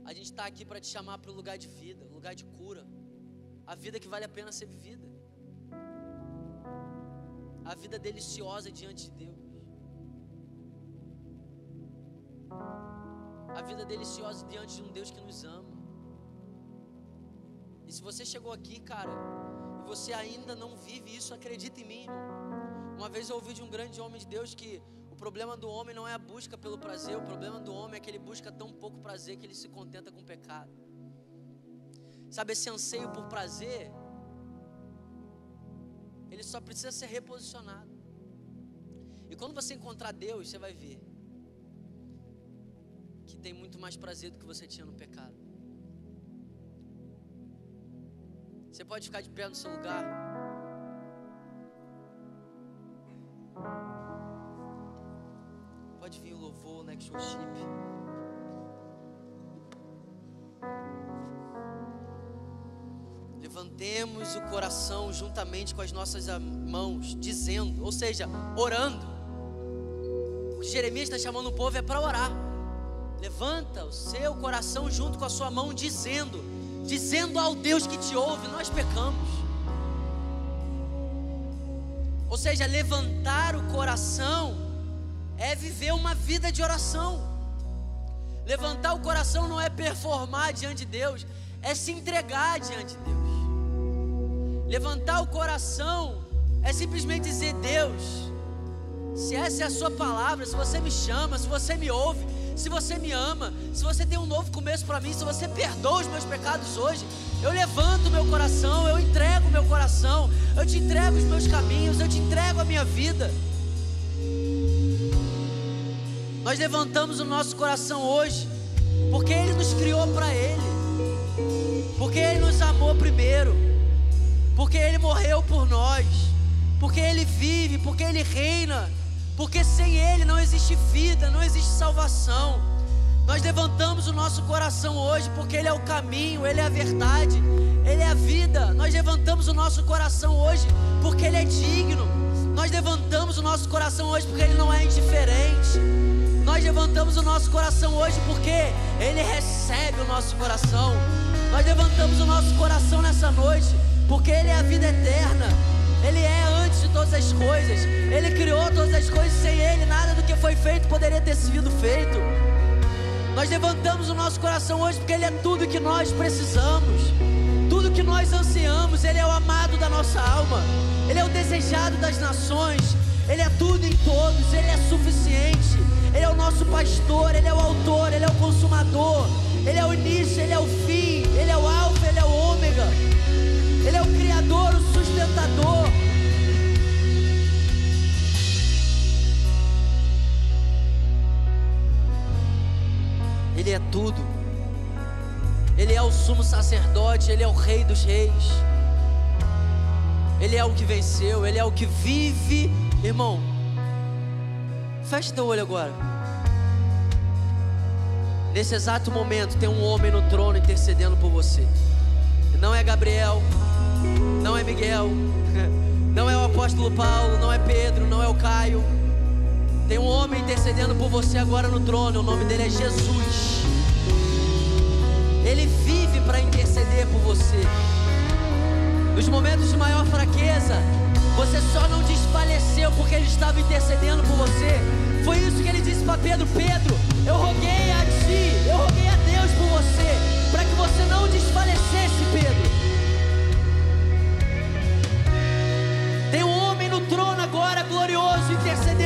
S1: A gente está aqui para te chamar para o lugar de vida, lugar de cura. A vida que vale a pena ser vivida. A vida deliciosa diante de Deus. A vida deliciosa diante de um Deus que nos ama. E se você chegou aqui, cara, e você ainda não vive isso, acredita em mim, irmão. Uma vez eu ouvi de um grande homem de Deus que O problema do homem não é a busca pelo prazer, o problema do homem é que ele busca tão pouco prazer que ele se contenta com o pecado. Sabe, esse anseio por prazer, ele só precisa ser reposicionado. E quando você encontrar Deus, você vai ver que tem muito mais prazer do que você tinha no pecado. Você pode ficar de pé no seu lugar. Pode vir o louvor, next worship. Levantemos o coração juntamente com as nossas mãos, dizendo, ou seja, orando. O que Jeremias está chamando o povo é para orar. Levanta o seu coração junto com a sua mão, dizendo, dizendo ao Deus que te ouve: Nós pecamos. Ou seja, levantar o coração é viver uma vida de oração. Levantar o coração não é performar diante de Deus, é se entregar diante de Deus. Levantar o coração é simplesmente dizer: Deus, se essa é a Sua palavra, se você me chama, se você me ouve, se você me ama, se você tem um novo começo para mim, se você perdoa os meus pecados hoje, eu levanto meu coração, eu entrego meu coração, eu te entrego os meus caminhos, eu te entrego a minha vida. Nós levantamos o nosso coração hoje, porque Ele nos criou para Ele, porque Ele nos amou primeiro, porque Ele morreu por nós, porque Ele vive, porque Ele reina porque sem Ele não existe vida, não existe salvação. Nós levantamos o nosso coração hoje porque Ele é o caminho, Ele é a verdade, Ele é a vida. Nós levantamos o nosso coração hoje porque Ele é digno. Nós levantamos o nosso coração hoje porque Ele não é indiferente. Nós levantamos o nosso coração hoje porque Ele recebe o nosso coração. Nós levantamos o nosso coração nessa noite porque Ele é a vida eterna. Ele é antes de todas as coisas. Ele criou todas as coisas. Sem Ele, nada do que foi feito poderia ter sido feito. Nós levantamos o nosso coração hoje porque Ele é tudo que nós precisamos, tudo que nós ansiamos. Ele é o amado da nossa alma, Ele é o desejado das nações, Ele é tudo em todos, Ele é suficiente. Ele é o nosso pastor, Ele é o autor, Ele é o consumador, Ele é o início, Ele é o fim, Ele é o alfa, Ele é o ômega. Ele é o Criador, o sustentador. Ele é tudo. Ele é o sumo sacerdote, Ele é o Rei dos Reis. Ele é o que venceu, Ele é o que vive. Irmão, feche teu olho agora. Nesse exato momento, tem um homem no trono intercedendo por você. Não é Gabriel, não é Miguel, não é o apóstolo Paulo, não é Pedro, não é o Caio. Tem um homem intercedendo por você agora no trono, o nome dele é Jesus. Ele vive para interceder por você. Nos momentos de maior fraqueza, você só não desfaleceu porque ele estava intercedendo por você. Foi isso que ele disse para Pedro: Pedro, eu roguei a ti, eu roguei a Deus por você, para que você não desfalecesse, Pedro. Glorioso intercedendo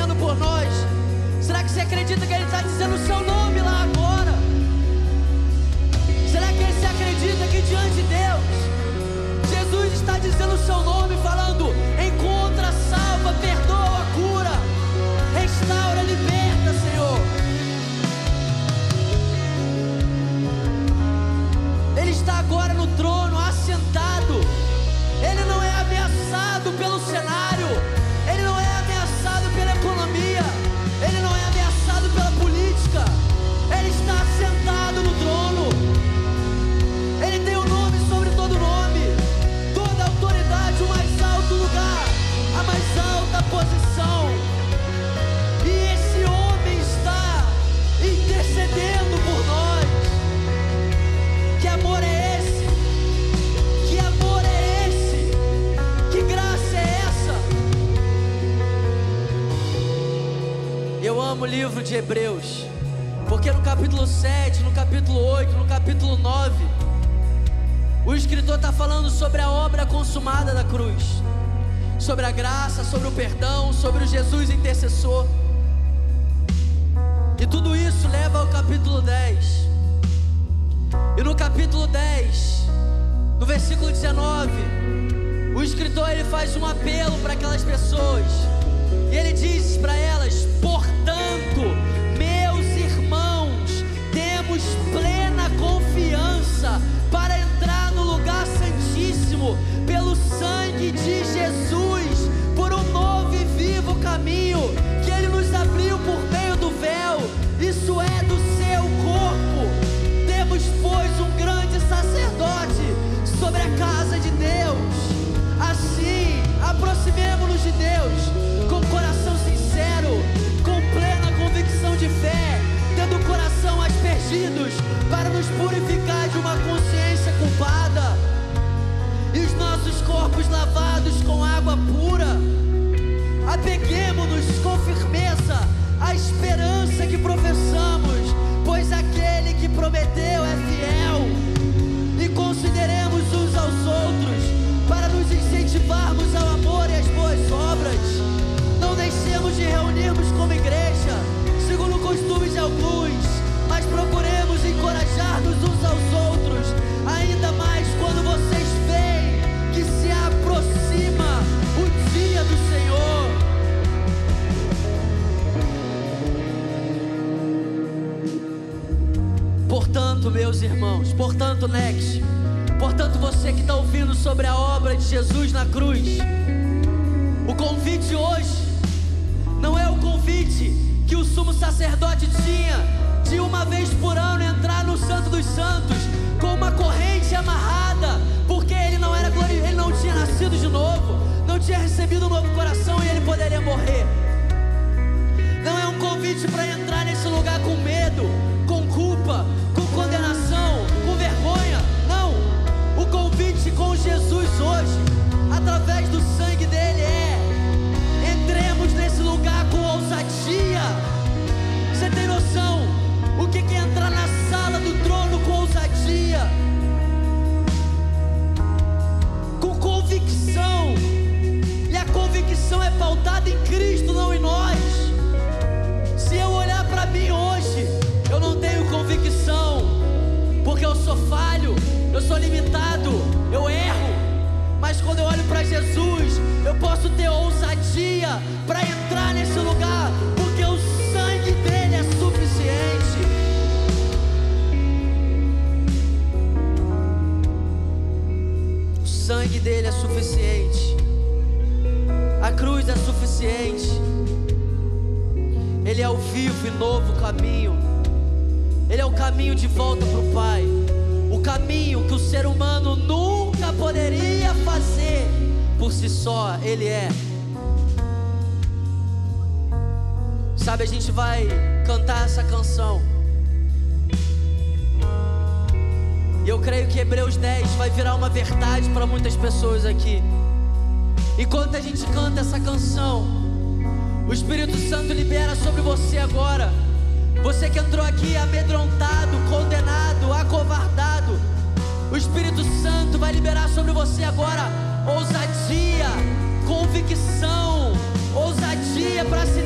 S1: Next, portanto, você que está ouvindo sobre a obra de Jesus na cruz, o convite hoje não é o convite que o sumo sacerdote tinha de uma vez por ano entrar no Santo dos Santos com uma corrente amarrada, porque ele não era glori... ele não tinha nascido de novo, não tinha recebido um novo coração e ele poderia morrer. Não é um convite para entrar nesse lugar com medo, quando eu olho para Jesus, eu posso ter ousadia para entrar nesse lugar, porque o sangue dele é suficiente. O sangue dele é suficiente. A cruz é suficiente. Ele é o vivo e novo caminho. Ele é o caminho de volta para o Pai. O caminho que o ser humano nunca poderia fazer por si só. Ele é. Sabe, a gente vai cantar essa canção. E eu creio que Hebreus 10 vai virar uma verdade para muitas pessoas aqui. Enquanto a gente canta essa canção, o Espírito Santo libera sobre você agora. Você que entrou aqui amedrontado, condenado, acovardado. O Espírito Santo vai liberar sobre você agora ousadia, convicção, ousadia para se